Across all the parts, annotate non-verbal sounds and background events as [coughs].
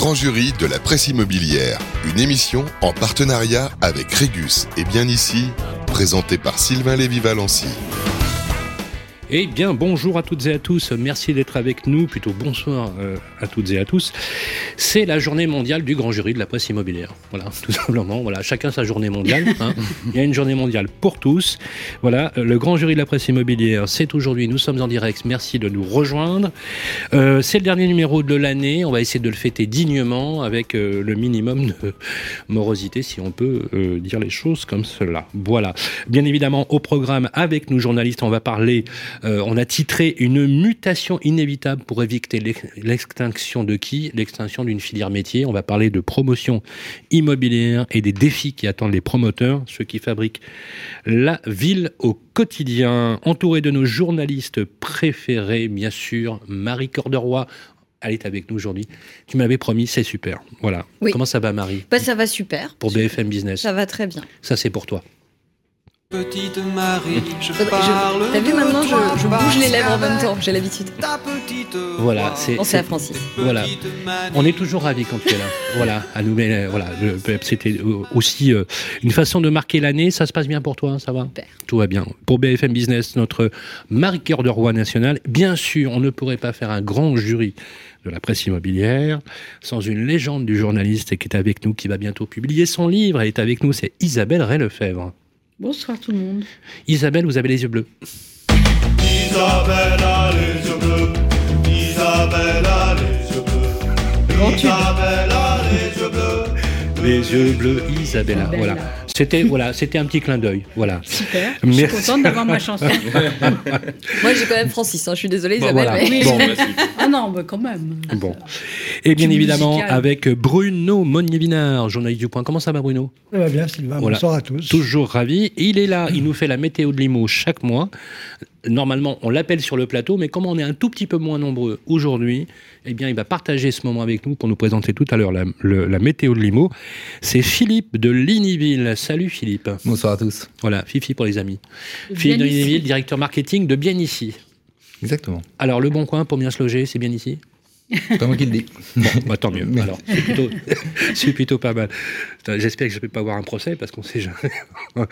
grand jury de la presse immobilière, une émission en partenariat avec Régus et bien ici, présentée par Sylvain Lévy-Valency. Eh bien, bonjour à toutes et à tous. Merci d'être avec nous. Plutôt bonsoir euh, à toutes et à tous. C'est la journée mondiale du grand jury de la presse immobilière. Voilà, [laughs] tout simplement. Voilà, chacun sa journée mondiale. Hein. Il y a une journée mondiale pour tous. Voilà, euh, le grand jury de la presse immobilière, c'est aujourd'hui. Nous sommes en direct. Merci de nous rejoindre. Euh, c'est le dernier numéro de l'année. On va essayer de le fêter dignement avec le minimum de [laughs] morosité, si on peut dire les choses comme cela. Voilà. Bien évidemment, au programme avec nous journalistes, on va parler euh, on a titré Une mutation inévitable pour éviter l'ex- l'extinction de qui? L'extinction d'une filière métier. On va parler de promotion immobilière et des défis qui attendent les promoteurs, ceux qui fabriquent la ville au quotidien. Entouré de nos journalistes préférés, bien sûr, Marie Corderoy. Elle est avec nous aujourd'hui. Tu m'avais promis, c'est super. Voilà. Oui. Comment ça va, Marie? Bah, ça va super. Pour BFM Business. Ça va très bien. Ça, c'est pour toi. Petite Marie, je parle. T'as vu maintenant, je, je bouge les lèvres en même temps, j'ai l'habitude. qu'avec Ta petite Voilà, c'est- Pensez à Francis. Voilà. On est toujours ravis quand tu es là. Voilà, à nous, mais, voilà, c'était euh, aussi euh, une façon de marquer l'année. Ça se passe bien pour toi, hein, ça va Super. Tout va bien. Pour BFM Business, notre marqueur de roi national, bien sûr, on ne pourrait pas faire un grand jury de la presse immobilière sans une légende du journaliste qui est avec nous, qui va bientôt publier son livre. Elle est avec nous, c'est Isabelle Ray-Lefebvre. Bonsoir tout le monde. Isabelle, vous avez les yeux bleus. Isabelle a les yeux bleus, Isabelle a les yeux bleus. Isabelle Les yeux bleus, Isabella. Isabella. Voilà. C'était voilà, c'était un petit clin d'œil. Voilà. Super. Je suis Merci. contente d'avoir ma chanson. [laughs] Moi, j'ai quand même Francis, hein, je suis désolée, Bon, Isabelle. voilà. mais- Bon. ah non, mais quand même. Bon. Et bien évidemment, musical. avec Bruno Monnier-Vinard, journaliste du Point. Comment ça va, Bruno? Ça va bien, Sylvain. Voilà. Bonsoir à tous. Toujours ravi. Il est là, il nous fait la météo de Limo chaque mois. Normalement, on l'appelle sur le plateau, mais comme on est un tout petit peu moins nombreux aujourd'hui, eh bien, il va partager ce moment avec nous pour nous présenter tout à l'heure la, météo de Limo. C'est Philippe de Ligniville. Salut Philippe. Bonsoir à tous. Voilà, Fifi pour les amis. Bien Philippe de. Ligniville, directeur marketing de Bien Ici. Exactement. Alors, le bon coin pour bien se loger, c'est bien ici C'est pas moi qui le dis. Bah, tant mieux. Alors, c'est plutôt, [laughs] c'est plutôt pas mal. J'espère que je ne vais pas avoir un procès parce qu'on sait jamais. [laughs]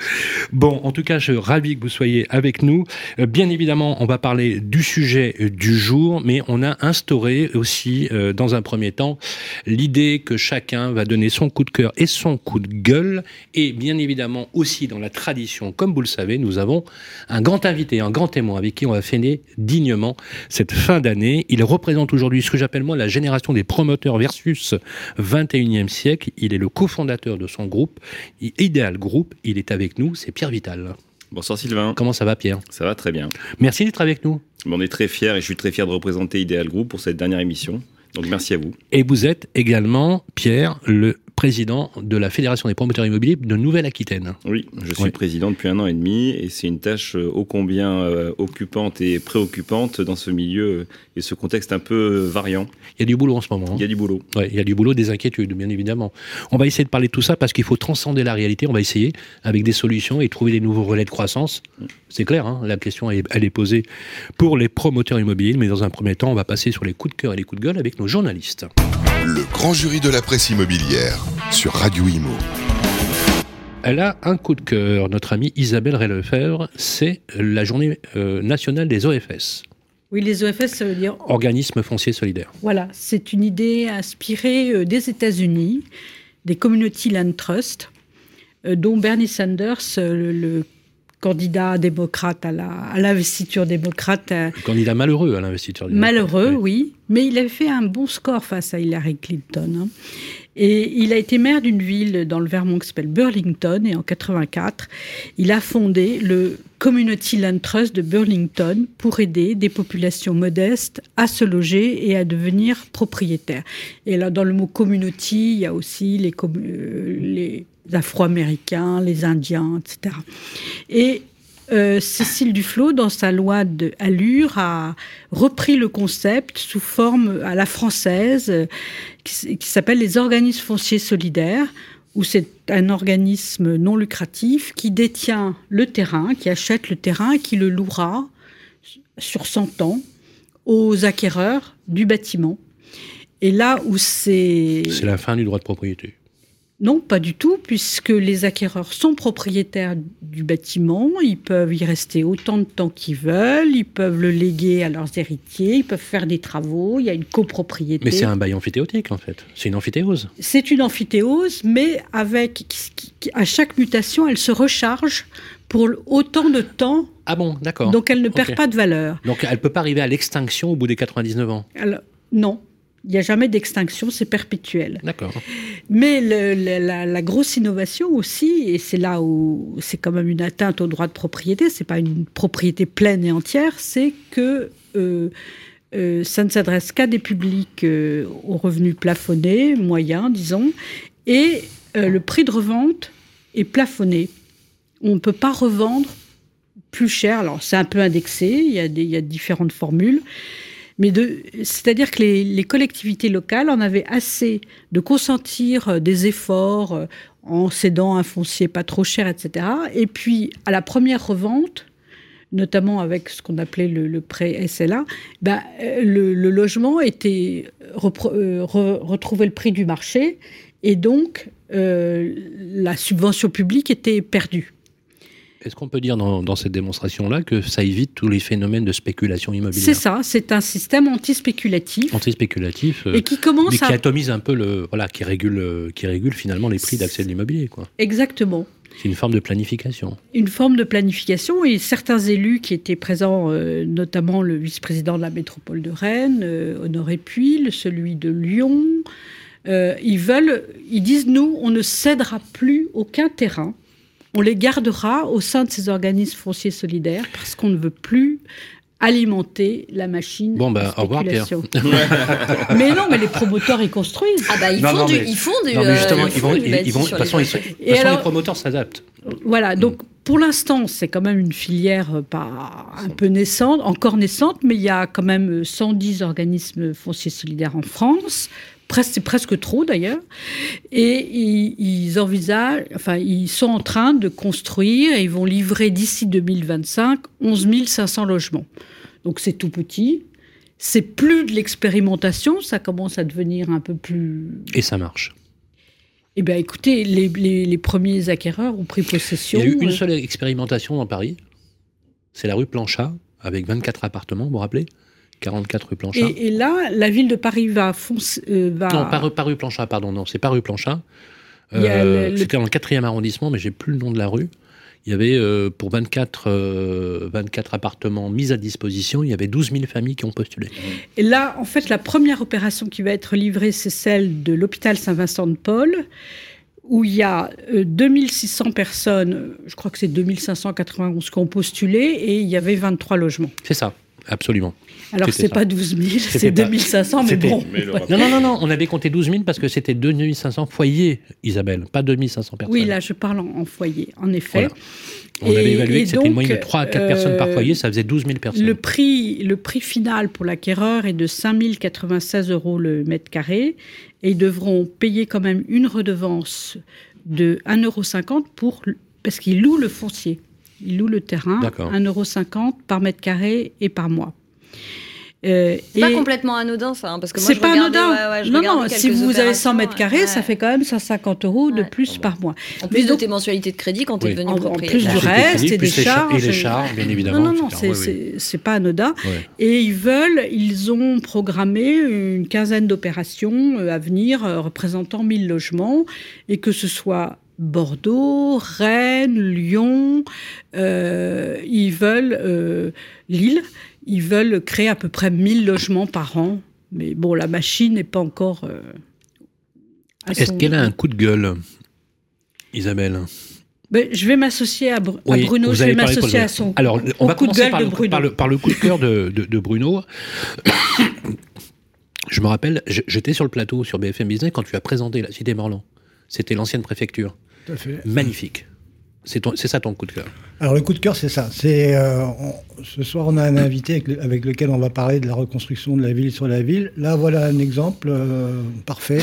bon, en tout cas, je suis ravi que vous soyez avec nous. Euh, Bien évidemment, on va parler du sujet du jour, mais on a instauré aussi, euh, dans un premier temps, l'idée que chacun va donner son coup de cœur et son coup de gueule. Et bien évidemment, aussi dans la tradition, comme vous le savez, nous avons un grand invité, un grand témoin avec qui on va fêter dignement cette fin d'année. Il représente aujourd'hui ce que j'appelle moi la génération des promoteurs versus 21e siècle. Il est le cofondateur de son groupe, Ideal Group. Il est avec nous, c'est Pierre Vital. Bonsoir Sylvain, Comment ça va Pierre? Ça va très bien. Merci d'être avec nous. On est très fiers et je suis très fier de représenter Ideal Group pour cette dernière émission. Donc merci à vous. Et vous êtes également, Pierre, le président de la Fédération des promoteurs immobiliers de Nouvelle-Aquitaine. Oui, je suis Ouais. président depuis un an et demi et c'est une tâche euh, ô combien euh, occupante et préoccupante dans ce milieu euh, et ce contexte un peu variant. Il y a du boulot en ce moment. hein. Il y a du boulot. Ouais, il y a du boulot, des inquiétudes, bien évidemment. On va essayer de parler de tout ça parce qu'il faut transcender la réalité. On va essayer avec des solutions et trouver des nouveaux relais de croissance. C'est clair, hein, la question elle est- elle est posée pour les promoteurs immobiliers. Mais dans un premier temps, on va passer sur les coups de cœur et les coups de gueule avec nos journalistes. Le grand jury de la presse immobilière sur Radio Imo. Elle a un coup de cœur, notre amie Isabelle Ray-Lefebvre. C'est la journée euh, nationale des OFS, Oui, les OFS, ça veut dire. Organismes fonciers solidaires. Voilà, c'est une idée inspirée euh, des États-Unis, des Community Land Trust, euh, dont Bernie Sanders, le, le candidat démocrate à la- à l'investiture démocrate, euh, Le candidat malheureux à l'investiture. Malheureux, Ouais. oui, mais il avait fait un bon score face à Hillary Clinton. hein. Et il a été maire d'une ville dans le Vermont qui s'appelle Burlington, et en 84, il a fondé le Community Land Trust de Burlington pour aider des populations modestes à se loger et à devenir propriétaires. Et là, dans le mot community, il y a aussi les, euh, les Afro-Américains, les Indiens, etc. Et euh, Cécile Duflot, dans sa loi de Allure, a repris le concept sous forme à la française qui, qui s'appelle les organismes fonciers solidaires, où c'est un organisme non lucratif qui détient le terrain, qui achète le terrain et qui le louera sur 100 ans aux acquéreurs du bâtiment. Et là où c'est... C'est la fin du droit de propriété. Non, pas du tout, puisque les acquéreurs sont propriétaires du bâtiment, ils peuvent y rester autant de temps qu'ils veulent, ils peuvent le léguer à leurs héritiers, ils peuvent faire des travaux, il y a une copropriété. Mais c'est un bail amphithéotique en fait. C'est une amphithéose. C'est une amphithéose, mais avec à chaque mutation, elle se recharge pour autant de temps, Ah bon, d'accord. donc elle ne perd pas de valeur. Donc elle peut pas arriver à l'extinction au bout des 99 ans. Alors, non, il n'y a jamais d'extinction, c'est perpétuel. D'accord. Mais le- le- la, la grosse innovation aussi, et c'est là où c'est quand même une atteinte au droit de propriété, c'est pas une propriété pleine et entière, c'est que euh, euh, ça ne s'adresse qu'à des publics euh, aux revenus plafonnés, moyens, disons, et le prix de revente est plafonné. On ne peut pas revendre plus cher. Alors, c'est un peu indexé, il y a, des, il y a différentes formules. Mais c'est-à-dire que les, collectivités locales en avaient assez de consentir euh, des efforts euh, en cédant un foncier pas trop cher, etc. Et puis, à la première revente, notamment avec ce qu'on appelait le, prêt SLA, ben, euh, le, logement était retrouvait le prix du marché et donc la subvention publique était perdue. Est-ce qu'on peut dire dans, dans cette démonstration-là que ça évite tous les phénomènes de spéculation immobilière C'est ça, c'est un système anti-spéculatif Anti-spéculatif. euh, et qui mais commence qui à atomise un peu le. Voilà, qui régule, euh, qui régule finalement les prix d'accès de l'immobilier, quoi. exactement C'est une forme de planification. une forme de planification et certains élus qui étaient présents, euh, notamment le vice-président de la métropole de Rennes, euh, Honoré Puil, celui de Lyon, euh, ils veulent, ils disent nous, on ne cédera plus aucun terrain, on les gardera au sein de ces organismes fonciers solidaires parce qu'on ne veut plus alimenter la machine Bon, de bah, au revoir, Pierre. [laughs] mais non, mais les promoteurs ils construisent. Ah bah ils Non, font non, du, mais- ils font du, Non, mais euh, justement, ils ils font vont, du ils, vont, de toute façon, les promoteurs s'adaptent. Voilà, donc pour l'instant, c'est quand même une filière euh, pas un peu naissante, encore naissante, mais il y a quand même euh, 110 organismes fonciers solidaires en France. Presque, c'est presque trop d'ailleurs. Et ils, ils envisagent, enfin, ils sont en train de construire et ils vont livrer d'ici 2025 11 500 logements. Donc c'est tout petit. C'est plus de l'expérimentation, ça commence à devenir un peu plus Et ça marche. eh bien, écoutez, les, les- les premiers acquéreurs ont pris Il possession. y a eu une euh, seule expérimentation dans Paris. C'est la rue Planchat, avec 24 appartements, vous vous rappelez? 44 rue Planchat. Et, et là, la ville de Paris va foncer. euh, va... Non, pas, rue- pas rue Planchat, pardon, non, c'est pas rue Planchat. Euh, le- C'était dans le 4e arrondissement, mais j'ai plus le nom de la rue. Il y avait, euh, pour 24, euh, 24 appartements mis à disposition, il y avait 12 000 familles qui ont postulé. Et là, en fait, la première opération qui va être livrée, c'est celle de l'hôpital Saint-Vincent-de-Paul, où il y a euh, 2600 personnes, euh, je crois que c'est 2591 qui ont postulé, et il y avait 23 logements. C'est ça, absolument. Alors, c'est pas 12 000, C'était c'est pas- 2500, mais bon. Mais Non, non, non, non, on avait compté 12 000 parce que c'était 2500 foyers, Isabelle, pas 2500 personnes. Oui, là, je parle en, en foyer, en effet. Voilà. On avait Et- évalué et que c'était une moyenne de 3 à 4 personnes par euh, foyer, ça faisait 12 000 personnes. Le prix, le prix final pour l'acquéreur est de 5 096 euros le mètre carré et ils devront payer quand même une redevance de 1,50 euro pour, parce qu'ils louent le foncier. Ils louent le terrain, D'accord. 1,50 euro par mètre carré et par mois. Euh, C'est pas complètement anodin ça, hein, parce que moi c'est je pas regardais, anodin. ouais, ouais, je non, non, si vous avez 100 mètres carrés, ouais. ça fait quand même 150 euros de plus par mois. En plus Mais de donc- tes mensualités de crédit quand tu es devenu En- en propriétaire. plus du reste et des charges. Et les charges, bien évidemment. Non, non, non, c'est Oui, oui. pas anodin. Et ils veulent, ils ont programmé une quinzaine d'opérations euh, à venir euh, représentant 1000 logements et que ce soit Bordeaux, Rennes, Lyon, euh, ils veulent euh, Lille, ils veulent créer à peu près 1000 logements par an. Mais bon, la machine n'est pas encore. euh, Est-ce son- qu'elle a un coup de gueule, Isabelle? Je vais m'associer à, Bruno, vous je vais m'associer à son Alors, on va coup de commencer gueule par de le, par, le, par le coup de cœur de, de- de Bruno. Je me rappelle, j'étais sur le plateau sur BFM Business quand tu as présenté la Cité Morland. C'était l'ancienne préfecture. Tout à fait. Magnifique. C'est ça ton coup de cœur? Alors le coup de cœur, c'est ça. Euh, ce soir, on a un invité avec, le- avec lequel on va parler de la reconstruction de la ville sur la ville. Là, voilà un exemple euh, parfait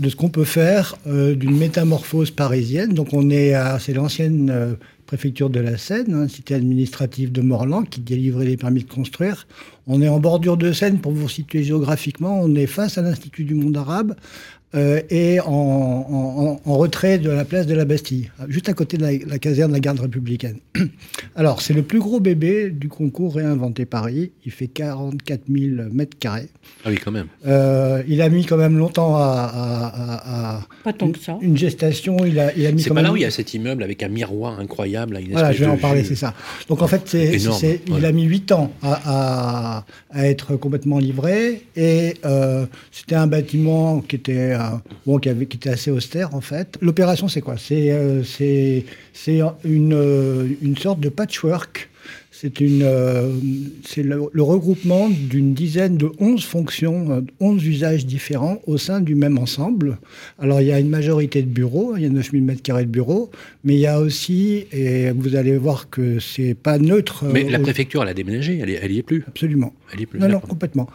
de ce qu'on peut faire euh, d'une métamorphose parisienne. Donc on est à, c'est l'ancienne préfecture de la Seine, hein, cité administrative de Morlan, qui délivrait les permis de construire. On est en bordure de Seine, pour vous situer géographiquement, on est face à l'Institut du monde arabe, euh, et en, en- en- en retrait de la place de la Bastille, juste à côté de la, la caserne de la garde républicaine. [clears throat] Alors, c'est le plus gros bébé du concours Réinventer Paris. Il fait 44 000 mètres carrés. Ah oui, quand même. Euh, il a mis quand même longtemps à, à- à- à- Pas tant que ça. une gestation. Il a, il a mis C'est pas là où il y a cet immeuble avec un miroir incroyable. là, une Voilà, je vais en parler, c'est ça. Donc en fait, c'est, Énorme, c'est- il ouais. a mis 8 ans à, à- à être complètement livré et euh, c'était un bâtiment qui était, bon, qui, était assez austère en fait. L'opération, c'est quoi? C'est, euh, une, euh, une sorte de patchwork. C'est, euh, le, le regroupement d'une dizaine de 11 fonctions, euh, 11 usages différents au sein du même ensemble. Alors, il y a une majorité de bureaux, il y a 9000 m2 de bureaux, mais il y a aussi, et vous allez voir que c'est pas neutre. Mais euh, la préfecture, elle a déménagé, elle, est, elle y est plus. Absolument. Elle y est plus. Non, non, complètement.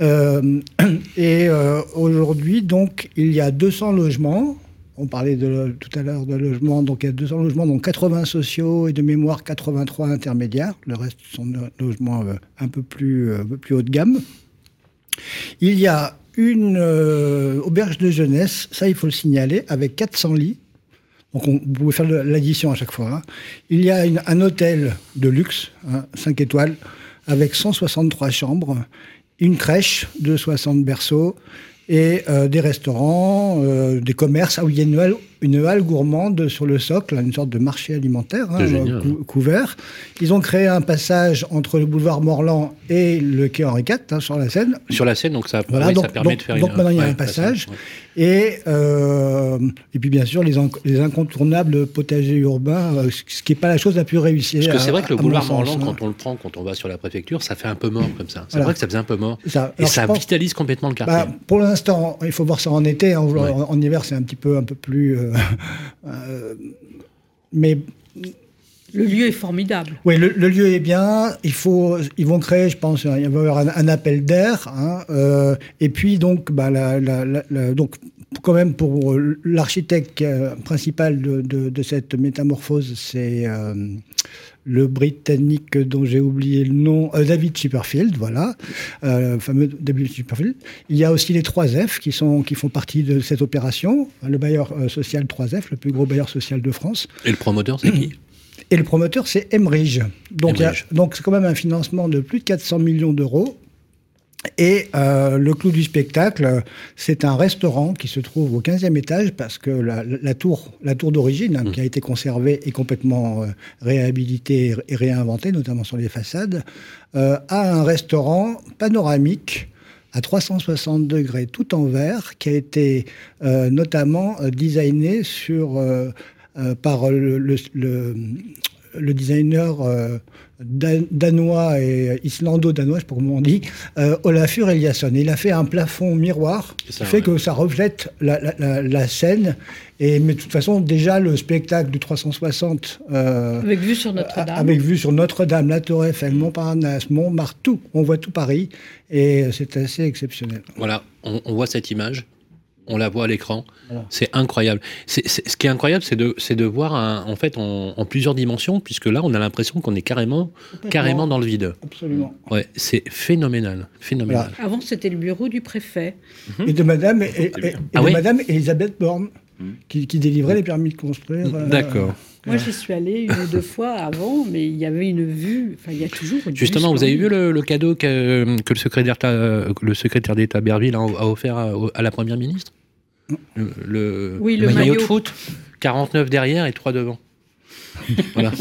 Euh, [clears throat] et euh, aujourd'hui, donc, il y a 200 logements. On parlait tout à l'heure de logements, donc il y a 200 logements, donc 80 sociaux et de mémoire 83 intermédiaires. Le reste sont des logements euh, un peu plus, euh, un peu plus haut de gamme. Il y a une euh, auberge de jeunesse, ça il faut le signaler, avec 400 lits. Donc on, vous pouvez faire l'addition à chaque fois. hein. Il y a un hôtel de luxe, 5 étoiles, avec 163 chambres, une crèche de 60 berceaux et euh, des restaurants, euh, des commerces. Y a une halle, gourmande sur le socle, une sorte de marché alimentaire hein, cou- couvert. Ils ont créé un passage entre le boulevard Morland et le quai Henri IV hein, sur la Seine. Sur la scène, donc ça, Voilà, oui, donc, ça permet donc- de faire donc une. maintenant il y a ouais, un passage. ouais. Et, euh, et puis bien sûr les, in- les incontournables potagers urbains, euh, ce qui n'est pas la chose la plus réussie. Parce que c'est vrai que le boulevard sens, Morland, hein. quand on le prend, quand on va sur la préfecture, ça fait un peu mort comme ça. C'est Voilà. vrai que ça faisait un peu mort. Ça. Et ça pense- vitalise complètement le quartier. Bah, pour l'instant, il faut voir ça en été. Ouais. En, en hiver, c'est un petit peu, un peu plus. euh, mais Le lieu est formidable. oui, le, le lieu est bien. Il faut, ils vont créer, je pense, il va y avoir un, un appel d'air. hein, euh, et puis donc, bah, la, la- la- la- donc, quand même pour euh, l'architecte euh, principal de, de- de cette métamorphose, c'est euh, le Britannique dont j'ai oublié le nom, euh, David Chipperfield, voilà, euh, le fameux David Chipperfield. Il y a aussi les 3F qui, sont, qui font partie de cette opération, le bailleur euh, social 3F, le plus gros bailleur social de France. Et le promoteur, c'est qui Et le promoteur, c'est Emmerich. Donc, il y a- Emmerich. donc c'est quand même un financement de plus de 400 millions d'euros. Et euh, le clou du spectacle, c'est un restaurant qui se trouve au 15e étage parce que la, la tour, la tour d'origine, hein, qui a été conservée et complètement euh, réhabilitée et réinventée, notamment sur les façades, euh, a un restaurant panoramique à 360 degrés tout en verre qui a été euh, notamment euh, designé sur, euh, euh, par le, le- le- le designer euh, dan- danois et islando-danois, je sais pas comment on dit, euh, Olafur Eliasson. Il a fait un plafond miroir qui fait ouais. que ça reflète la, la- la- la scène. Et, mais de toute façon, déjà, le spectacle du 360... euh, Avec vue sur Notre-Dame. avec vue sur Notre-Dame, la Tour Eiffel, Montparnasse, Montmartre, tout. On voit tout Paris et c'est assez exceptionnel. Voilà, on, on voit cette image, on la voit à l'écran. Voilà. C'est incroyable. C'est- c'est- ce qui est incroyable, c'est de, c'est de voir un- en fait en, en plusieurs dimensions, puisque là, on a l'impression qu'on est carrément, carrément dans le vide. Absolument. Ouais, c'est phénoménal, phénoménal. Avant, c'était le bureau du préfet. Et de Madame, et, et- et Ah de oui Madame Elisabeth Borne, qui, qui délivrait les permis de construire. euh, D'accord. Moi, j'y suis allée une ou deux [laughs] fois avant, mais il y avait une vue. Enfin, il y a toujours une vue Justement, vous avez vu le, le cadeau que, que le secrétaire d'État- le secrétaire d'État Berville a, offert à, à la Première ministre? Le, le- Oui, le maillot de maillot. foot, 49 derrière et 3 devant. Voilà. [laughs]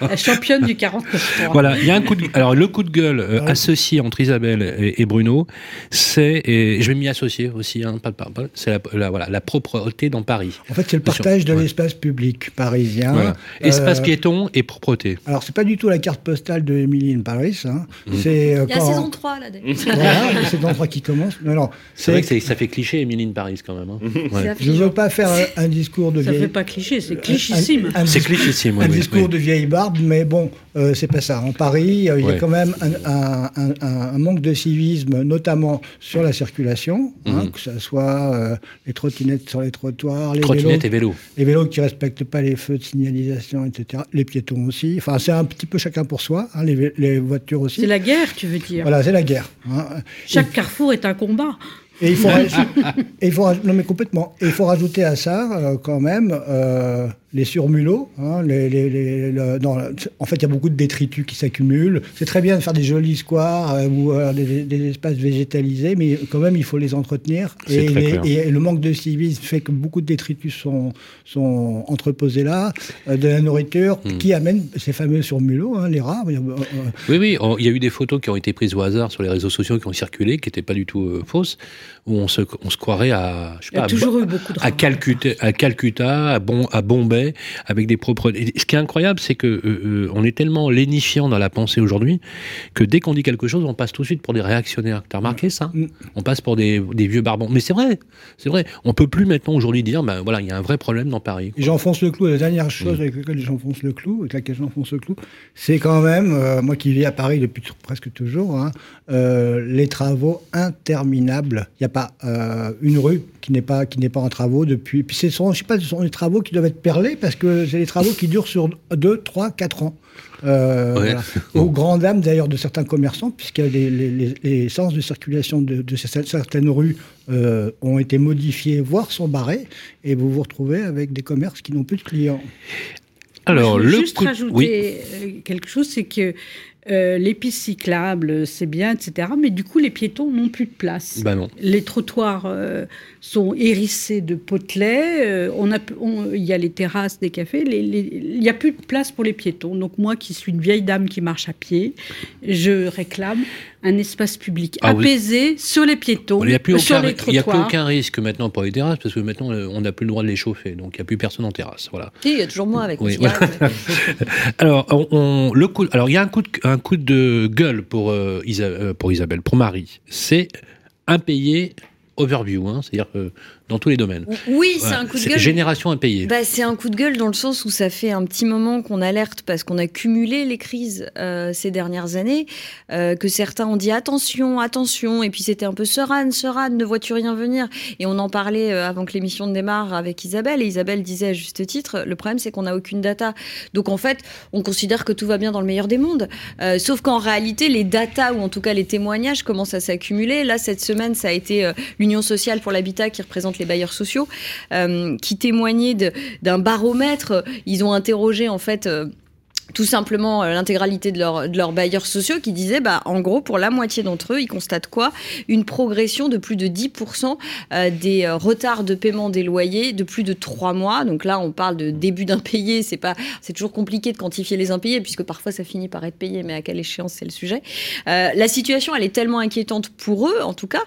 La championne du 49 Voilà, il y a un coup de, alors le coup de gueule euh, associé entre Isabelle et, et Bruno, c'est et je vais m'y associer aussi, hein, pas, pas- pas- c'est la, la- voilà la propreté dans Paris. En fait, c'est le partage de Ouais. l'espace public parisien. Voilà. Espace Euh, piéton et propreté. Alors, c'est pas du tout la carte postale de Emily in Paris. hein. C'est euh, Il y a quand- saison 3 là. [laughs] Voilà, la saison 3 qui commence. Non, non, C'est vrai que c'est- ça fait cliché Émilie de Paris quand même. hein. Ouais. Je veux pas faire un, un discours de Ça vieille- fait pas cliché, c'est clichissime. un, un, C'est dis- clichissime, oui, un oui, discours oui. de vieille barbe, mais bon, euh, c'est pas ça. En Paris, euh, il y a quand même un, un- un- un- un manque de civisme, notamment sur la circulation, hein, Mhm. que ce soit euh, les trottinettes sur les trottoirs, les vélos, et vélo. les vélos qui respectent pas les feux de signalisation, etc. Les piétons aussi. Enfin, c'est un petit peu chacun pour soi. hein, les, voitures aussi. C'est la guerre, tu veux dire. Voilà, c'est la guerre. hein. Chaque carrefour est un combat. Et il faut, [laughs] raj- et il faut raj- non mais complètement. Et il faut rajouter à ça euh, quand même euh, les surmulots. hein, les, les- les- le- non, en fait, il y a beaucoup de détritus qui s'accumulent. C'est très bien de faire des jolis squares euh, ou euh, des, des espaces végétalisés, mais quand même, il faut les entretenir. Et, très les- clair. et le manque de civisme fait que beaucoup de détritus sont, sont entreposés là, euh, de la nourriture Hmm. qui amène ces fameux surmulots, hein, les rats. Euh, euh, Oui, oui, il y a eu des photos qui ont été prises au hasard sur les réseaux sociaux qui ont circulé, qui n'étaient pas du tout euh, fausses, où on se, on se croirait à, je sais Il y a pas, à toujours Bo- eu beaucoup de à rats. Calcutta, à Calcutta, à, bon, à Bombay, avec des propres. et ce qui est incroyable, c'est que euh, euh, on est tellement lénifiant dans la pensée aujourd'hui que dès qu'on dit quelque chose, on passe tout de suite pour des réactionnaires. T'as remarqué ça? Mm. On passe pour des, des vieux barbons. Mais c'est vrai, c'est vrai. On peut plus maintenant aujourd'hui dire, ben voilà, il y a un vrai problème dans Paris. J'enfonce le clou. La dernière Mm. chose avec laquelle j'enfonce le clou, avec laquelle j'enfonce le clou, c'est quand même, euh, moi qui vis à Paris depuis presque toujours, hein, euh, les travaux interminables. Il n'y a pas une rue qui n'est pas qui n'est pas en travaux depuis. Puis ce sont, je sais pas, ce sont des travaux qui doivent être perlés parce que c'est des travaux qui durent sur 2, 3, 4 ans. Euh, Ouais. voilà. [laughs] Aux grandes dames d'ailleurs de certains commerçants, puisque les, les, les- les sens de circulation de, de ces- certaines rues euh, ont été modifiés, voire sont barrés, et vous vous retrouvez avec des commerces qui n'ont plus de clients. Alors, je veux le juste coup rajouter oui. euh, quelque chose, c'est que euh, les pistes cyclables, c'est bien, etc. Mais du coup, les piétons n'ont plus de place. Bah non. Les trottoirs euh, sont hérissés de potelets. euh, on a, on- il y a les terrasses des cafés. les- les- il n'y a plus de place pour les piétons. Donc moi, qui suis une vieille dame qui marche à pied, je réclame un espace public Ah, apaisé sur les piétons, Il n'y a, plus sur aucun, les il y a plus trottoirs. aucun risque maintenant pour les terrasses, parce que maintenant, euh, on n'a plus le droit de les chauffer, donc il n'y a plus personne en terrasse. Voilà. Il y a toujours moi avec Oui, mes voilà. [laughs] Alors, on, on- le coup, alors il y a un coup de, un coup de gueule pour, euh, euh, pour Isabelle, pour Marie. C'est impayé overview, hein, c'est-à-dire que dans tous les domaines. Oui, c'est un coup de gueule. Génération impayée. Bah, c'est un coup de gueule dans le sens où ça fait un petit moment qu'on alerte parce qu'on a cumulé les crises euh, ces dernières années, euh, que certains ont dit attention, attention, et puis c'était un peu sereine, sereine, ne vois-tu rien venir? Et on en parlait euh, avant que l'émission ne démarre avec Isabelle, et Isabelle disait à juste titre, le problème c'est qu'on n'a aucune data. Donc en fait, on considère que tout va bien dans le meilleur des mondes, Euh, sauf qu'en réalité, les datas, ou en tout cas les témoignages, commencent à s'accumuler. Là, cette semaine, ça a été l'Union sociale pour l'habitat qui représente les bailleurs sociaux, euh, qui témoignait de- d'un baromètre. Ils ont interrogé en fait. Tout simplement euh, l'intégralité de, leur- de leurs bailleurs sociaux qui disaient, bah, en gros, pour la moitié d'entre eux, ils constatent quoi? Une progression de plus de 10% euh, des euh, retards de paiement des loyers de plus de 3 mois. Donc là, on parle de début d'impayé. C'est c'est toujours compliqué de quantifier les impayés puisque parfois ça finit par être payé, mais à quelle échéance c'est le sujet? La situation, elle est tellement inquiétante pour eux, en tout cas,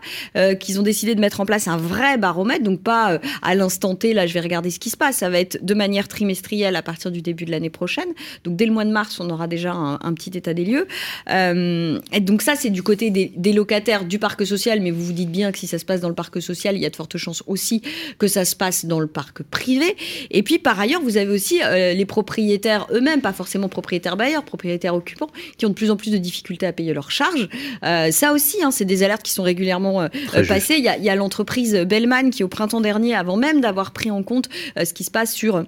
qu'ils ont décidé de mettre en place un vrai baromètre, donc pas à l'instant T, là je vais regarder ce qui se passe, ça va être de manière trimestrielle à partir du début de l'année prochaine. Donc dès le mois de mars, on aura déjà un, un petit état des lieux. Euh, et donc ça, c'est du côté des, des locataires du parc social, mais vous vous dites bien que si ça se passe dans le parc social, il y a de fortes chances aussi que ça se passe dans le parc privé. Et puis par ailleurs, vous avez aussi euh, les propriétaires eux-mêmes, pas forcément propriétaires bailleurs, propriétaires occupants, qui ont de plus en plus de difficultés à payer leurs charges. Euh, ça aussi, hein, c'est des alertes qui sont régulièrement passées. Il y a, l'entreprise Bellman qui, au printemps dernier, avant même d'avoir pris en compte ce qui se passe sur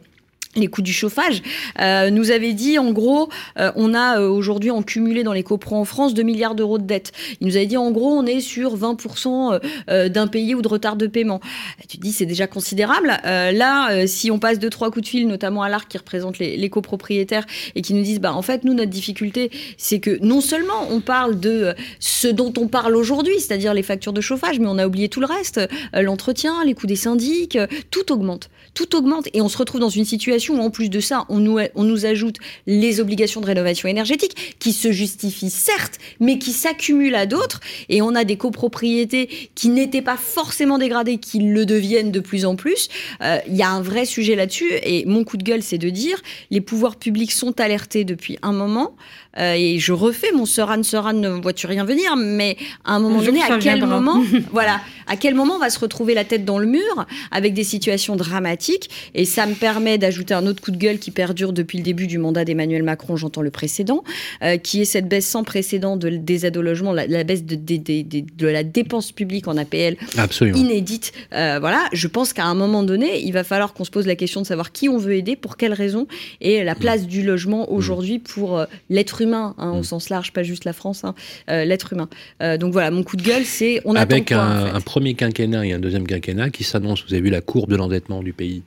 les coûts du chauffage, euh, nous avait dit en gros, euh, on a euh, aujourd'hui en cumulé dans les copros en France 2 milliards d'euros de dettes. Il nous avait dit en gros, on est sur 20% euh, euh, d'impayés ou de retard de paiement. Tu te dis, c'est déjà considérable. Là, si on passe deux, trois coups de fil, notamment à l'ARC qui représente les, les copropriétaires et qui nous disent, bah, en fait, nous, notre difficulté, c'est que non seulement on parle de ce dont on parle aujourd'hui, c'est-à-dire les factures de chauffage, mais on a oublié tout le reste, l'entretien, les coûts des syndics, tout augmente. Tout augmente et on se retrouve dans une situation en plus de ça, on nous, on nous ajoute les obligations de rénovation énergétique qui se justifient certes, mais qui s'accumulent à d'autres. Et on a des copropriétés qui n'étaient pas forcément dégradées, qui le deviennent de plus en plus. Euh, Il y a un vrai sujet là-dessus. Et mon coup de gueule, c'est de dire les pouvoirs publics sont alertés depuis un moment. Euh, et je refais mon Seran, Seran, ne vois-tu rien venir, mais à un moment donné, à quel moment, [laughs] voilà, à quel moment on va se retrouver la tête dans le mur avec des situations dramatiques? Et ça me permet d'ajouter un autre coup de gueule qui perdure depuis le début du mandat d'Emmanuel Macron, j'entends le précédent, euh, qui est cette baisse sans précédent de, des aides au logement, la, la baisse de, de- de- de- de la dépense publique en APL Absolument. inédite. Euh, voilà, je pense qu'à un moment donné, il va falloir qu'on se pose la question de savoir qui on veut aider, pour quelles raisons, et la place du logement aujourd'hui pour euh, l'être humain, hein, au sens large, pas juste la France, hein, euh, l'être humain. Euh, donc voilà, mon coup de gueule, c'est on attend Avec quoi, un, en fait un premier quinquennat et un deuxième quinquennat qui s'annonce. Vous avez vu la courbe de l'endettement du pays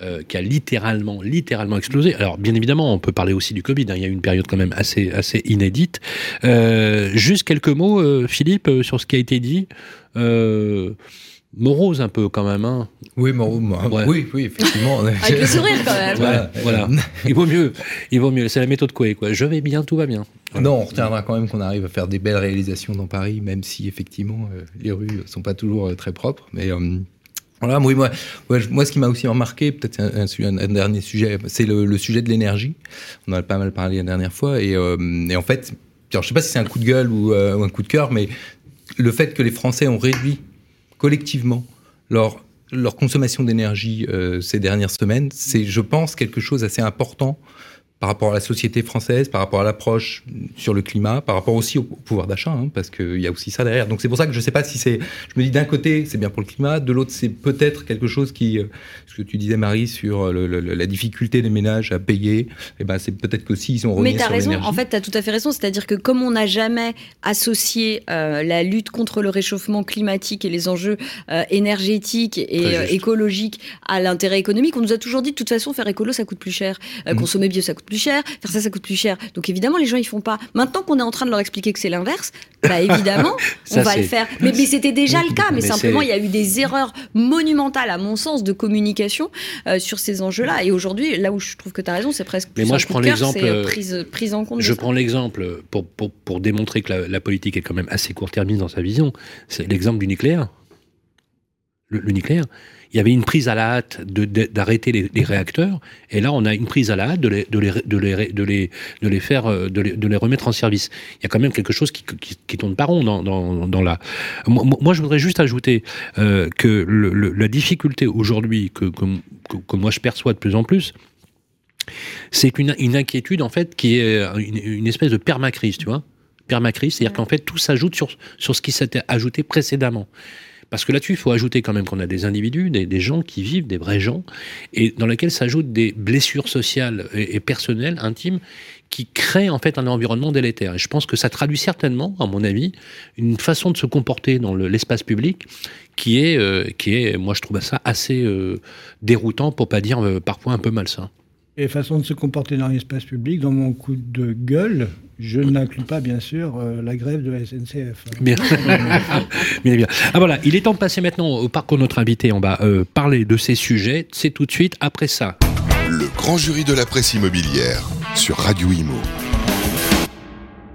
euh, qui a littéralement, littéralement explosé. Alors, bien évidemment, on peut parler aussi du Covid. hein. Il y a eu une période quand même assez, assez inédite. Juste quelques mots, Philippe, sur ce qui a été dit. Morose un peu quand même. Hein. Oui, moi, Ouais. oui, oui, effectivement. [laughs] Avec le sourire quand même. Voilà. Voilà. Il vaut mieux. Il vaut mieux. C'est la méthode Coué, quoi. Je vais bien, tout va bien. Non, on retiendra quand même qu'on arrive à faire des belles réalisations dans Paris, même si effectivement euh, les rues sont pas toujours euh, très propres. Mais euh, voilà, oui, moi, je- moi, ce qui m'a aussi remarqué, peut-être un, dernier sujet, c'est le, le sujet de l'énergie. On en a pas mal parlé la dernière fois, et, euh, et en fait, alors, je sais pas si c'est un coup de gueule ou, euh, ou un coup de cœur, mais le fait que les Français ont réduit collectivement leur consommation d'énergie euh, ces dernières semaines, c'est, je pense, quelque chose d'assez important par rapport à la société française, par rapport à l'approche sur le climat, par rapport aussi au pouvoir d'achat, hein, parce qu'il y a aussi ça derrière. Donc c'est pour ça que je ne sais pas si c'est... Je me dis d'un côté, c'est bien pour le climat, de l'autre, c'est peut-être quelque chose qui... euh, Ce que tu disais, Marie, sur euh, le- le- la difficulté des ménages à payer, et ben, c'est peut-être qu'aussi ils ont Mais tu as raison, en fait, tu as tout à fait raison. C'est-à-dire que comme on n'a jamais associé euh, la lutte contre le réchauffement climatique et les enjeux euh, énergétiques et euh, écologiques à l'intérêt économique, on nous a toujours dit de toute façon, faire écolo, ça coûte plus cher. Mhm. Consommer bio, ça coûte plus cher. Faire ça, ça coûte plus cher. Donc évidemment, les gens, ils font pas. Maintenant qu'on est en train de leur expliquer que c'est l'inverse, bah [laughs] évidemment, Ça, on va le faire. Mais, mais c'était déjà le cas. Mais, Mais simplement, il y a eu des erreurs monumentales, à mon sens, de communication euh, sur ces enjeux-là. Et aujourd'hui, là où je trouve que tu as raison, c'est presque Mais plus moi, un je prends l'exemple, c'est, euh, euh, prise, prise en compte. Je prends l'exemple pour, pour, pour démontrer que la, la politique est quand même assez court-termiste dans sa vision. C'est l'exemple du nucléaire. Le, le nucléaire. Il y avait une prise à la hâte d'arrêter les, les réacteurs, et là on a une prise à la hâte de les, de les, de les, de les, de les faire, euh, de les, de les remettre en service. Il y a quand même quelque chose qui, qui, qui tourne pas rond dans, dans, dans la. Moi, moi, je voudrais juste ajouter euh, que le- le- la difficulté aujourd'hui que, que, que, que moi je perçois de plus en plus, c'est une, une inquiétude en fait qui est une, une espèce de permacrise, tu vois. Permacrise, c'est-à-dire qu'en fait tout s'ajoute sur, sur ce qui s'était ajouté précédemment. Parce que là-dessus, il faut ajouter quand même qu'on a des individus, des, gens qui vivent, des vrais gens, et dans lesquels s'ajoutent des blessures sociales et, personnelles, intimes, qui créent en fait un environnement délétère. Et je pense que ça traduit certainement, à mon avis, une façon de se comporter dans le- l'espace public qui est, euh, qui est, moi je trouve ça assez euh, déroutant, pour pas dire euh, parfois un peu malsain. Et façon de se comporter dans l'espace public, dans mon coup de gueule, je n'inclus pas, bien sûr, euh, la grève de la SNCF. Bien. [laughs] bien, bien. Ah voilà, il est temps de passer maintenant au parcours de notre invité. On va euh, parler de ces sujets. C'est tout de suite après ça. Le grand jury de la presse immobilière sur Radio Imo.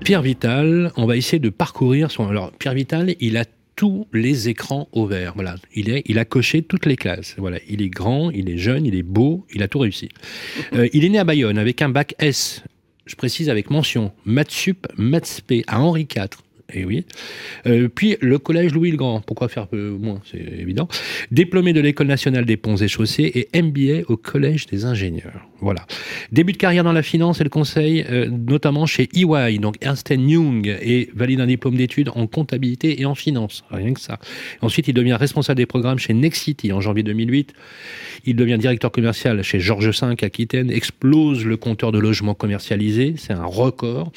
Pierre Vital, on va essayer de parcourir son. Alors, Pierre Vital, il a tous les écrans au vert. Voilà, il, est, il a coché toutes les classes. Voilà, il est grand, il est jeune, il est beau, il a tout réussi. [laughs] Euh, il est né à Bayonne avec un bac S, je précise avec mention, maths sup, maths P à Henri IV. Et oui. Euh, puis le collège Louis le Grand. Pourquoi faire moins C'est évident. Diplômé de l'école nationale des ponts et chaussées et MBA au collège des ingénieurs. Voilà. Début de carrière dans la finance et le conseil, euh, notamment chez EY, donc Ernst Young, et valide un diplôme d'études en comptabilité et en finance. Rien que ça. Ensuite, il devient responsable des programmes chez Nexity en janvier 2008. Il devient directeur commercial chez Georges V Aquitaine, explose le compteur de logements commercialisés, c'est un record.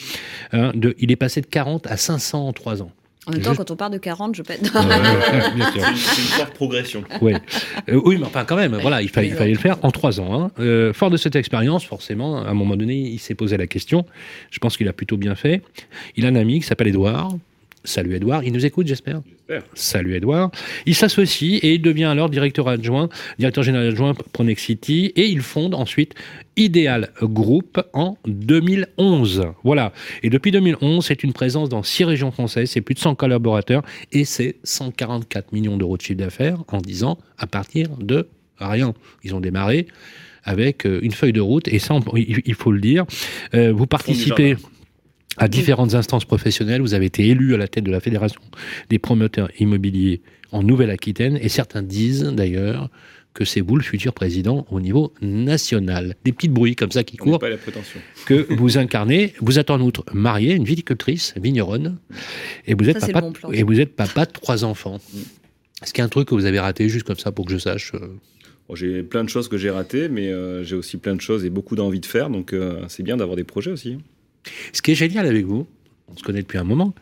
Hein, il est passé de 40 à 500 en 3 ans. En même temps, Juste- quand on parle de 40, je pète. [laughs] Bien sûr. C'est une, forte progression. Ouais. Euh, oui, mais enfin quand même, voilà, il fallait, il fallait le faire en trois ans. hein. Euh, fort de cette expérience, forcément, à un moment donné, il s'est posé la question. Je pense qu'il a plutôt bien fait. Il a un ami qui s'appelle Edouard. Salut Edouard, il nous écoute, j'espère. Salut Edouard. Il s'associe et il devient alors directeur adjoint, directeur général adjoint pour Nexity et il fonde ensuite Ideal Group en 2011. Voilà. Et depuis 2011, c'est une présence dans six régions françaises, c'est plus de 100 collaborateurs et c'est 144 millions d'euros de chiffre d'affaires en 10 ans à partir de rien. Ils ont démarré avec euh, une feuille de route et ça, on- il faut le dire. Euh, vous participez. À différentes instances professionnelles. Vous avez été élu à la tête de la Fédération des promoteurs immobiliers en Nouvelle-Aquitaine et certains disent d'ailleurs que c'est vous le futur président au niveau national. Des petits bruits comme ça qui On courent pas la prétention. que vous incarnez. Vous êtes en outre marié, une viticultrice, vigneronne, et vous êtes Ça, papa, le bon plan. et vous êtes papa de trois enfants. Est-ce qu'il y a un truc que vous avez raté juste comme ça pour que je sache euh, Bon, j'ai plein de choses que j'ai ratées, mais euh, j'ai aussi plein de choses et beaucoup d'envie de faire, donc euh, c'est bien d'avoir des projets aussi. Ce qui est génial avec vous, on se connaît depuis un moment,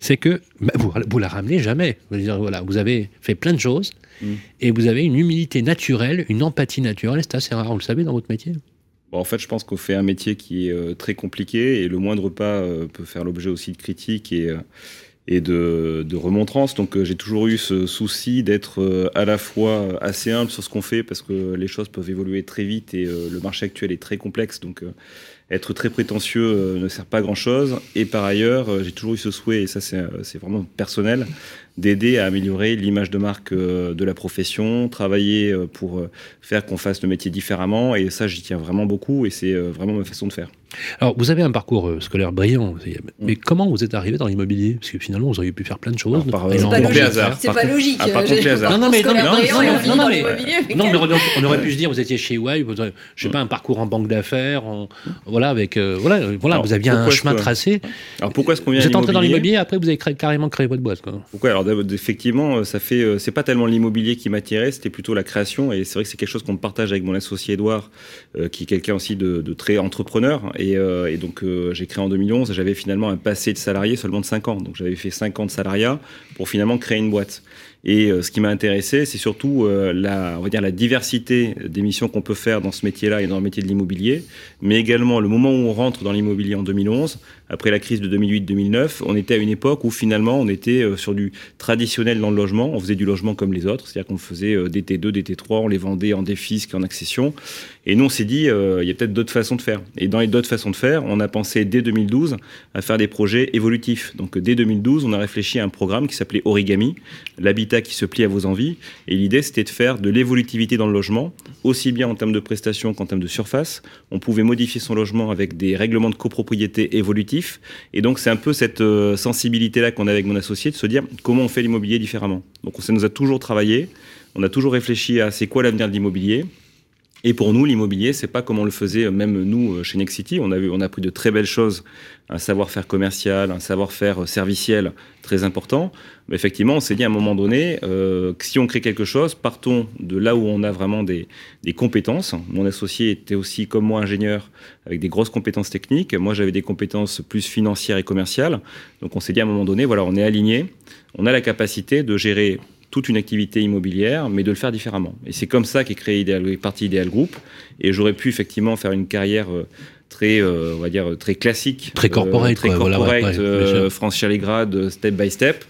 c'est que bah, vous, vous la ramenez jamais. Veux dire, voilà, vous avez fait plein de choses Mm. et vous avez une humilité naturelle, une empathie naturelle. C'est assez rare, vous le savez, dans votre métier. Bon, en fait, je pense qu'on fait un métier qui est euh, très compliqué et le moindre pas euh, peut faire l'objet aussi de critiques et, euh, et de, de remontrances. Donc, j'ai toujours eu ce souci d'être à la fois assez humble sur ce qu'on fait parce que les choses peuvent évoluer très vite et le marché actuel est très complexe. Donc, être très prétentieux euh, ne sert pas à grand chose. Et par ailleurs, euh, j'ai toujours eu ce souhait, et ça, c'est euh, c'est vraiment personnel, d'aider à améliorer l'image de marque de la profession, travailler pour faire qu'on fasse le métier différemment. Et ça, j'y tiens vraiment beaucoup et c'est vraiment ma façon de faire. Alors, vous avez un parcours euh, scolaire brillant, Mm. mais comment vous êtes arrivé dans l'immobilier? Parce que finalement, vous auriez pu faire plein de choses. Euh, C'est pas logique. hasard. C'est pas logique. Non, non, mais- non, mais- on aurait- on aurait pu se dire, vous étiez chez EY, vous aurez- je sais pas, un parcours en banque d'affaires, voilà, avec, euh, voilà, voilà, Alors, vous aviez un chemin que- tracé. Alors pourquoi est-ce qu'on vient Vous êtes entré dans l'immobilier? après vous avez créé- carrément créé votre boîte. Quoi. Pourquoi? Alors effectivement, ça fait, c'est pas tellement l'immobilier qui m'attirait, c'était plutôt la création. Et c'est vrai que c'est quelque chose qu'on partage avec mon associé Edouard, euh, qui est quelqu'un aussi de, de très entrepreneur. Et, euh, et donc euh, j'ai créé en 2011. et J'avais finalement un passé de salarié seulement de 5 ans. Donc j'avais fait 5 ans de salariat pour finalement créer une boîte. Et euh, ce qui m'a intéressé, c'est surtout la, la diversité des missions qu'on peut faire dans ce métier-là et dans le métier de l'immobilier, mais également le moment où on rentre dans l'immobilier en 2011, après la crise de 2008-2009, on était à une époque où finalement on était euh, sur du traditionnel dans le logement, on faisait du logement comme les autres, c'est-à-dire qu'on faisait euh, des T2, des T3, on les vendait en défisque, en accession, et nous on s'est dit, euh, il y a peut-être d'autres façons de faire. Et dans les d'autres façons de faire, on a pensé dès 2012 à faire des projets évolutifs. Donc dès 2012, on a réfléchi à un programme qui s'appelait Origami, l'habitat qui se plie à vos envies, et l'idée c'était de faire de l'évolutivité dans le logement, aussi bien en termes de prestations qu'en termes de surface. On pouvait modifier son logement avec des règlements de copropriété évolutifs, et donc c'est un peu cette euh, sensibilité-là qu'on a avec mon associé de se dire comment on fait l'immobilier différemment. Donc ça nous a toujours travaillé, on a toujours réfléchi à c'est quoi l'avenir de l'immobilier. Et pour nous, l'immobilier, c'est pas comme on le faisait, euh, même nous, euh, chez Nexity. On a, vu, on a appris de très belles choses, un savoir-faire commercial, un savoir-faire euh, serviciel très important. Mais effectivement, on s'est dit à un moment donné euh, que si on crée quelque chose, partons de là où on a vraiment des, des compétences. Mon associé était aussi, comme moi, ingénieur avec des grosses compétences techniques. Moi, j'avais des compétences plus financières et commerciales. Donc, on s'est dit à un moment donné, voilà, on est aligné. On a la capacité de gérer toute une activité immobilière, mais de le faire différemment. Et c'est comme ça qu'est créé Ideal, Parti Ideal Group. Et j'aurais pu effectivement faire une carrière euh, très, euh, on va dire, très classique, Très corporate, euh, très corporate, ouais, ouais, euh, bien sûr. franchir les grades, step by step.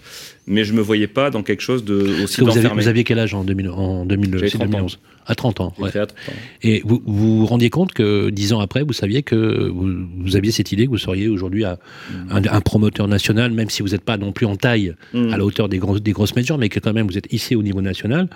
Mais je me voyais pas dans quelque chose de Parce aussi que vous, avez, vous aviez quel âge en, 2000, en 2000, J'avais c'est 30 ans. 2011 À 30 ans. J'ai ouais. créé à 30 ans. Et vous, vous vous rendiez compte que dix ans après, vous saviez que vous, vous aviez cette idée que vous seriez aujourd'hui à- un, un promoteur national, même si vous n'êtes pas non plus en taille Mm. à la hauteur des, grosses des grosses majors, mais que quand même vous êtes ici au niveau national.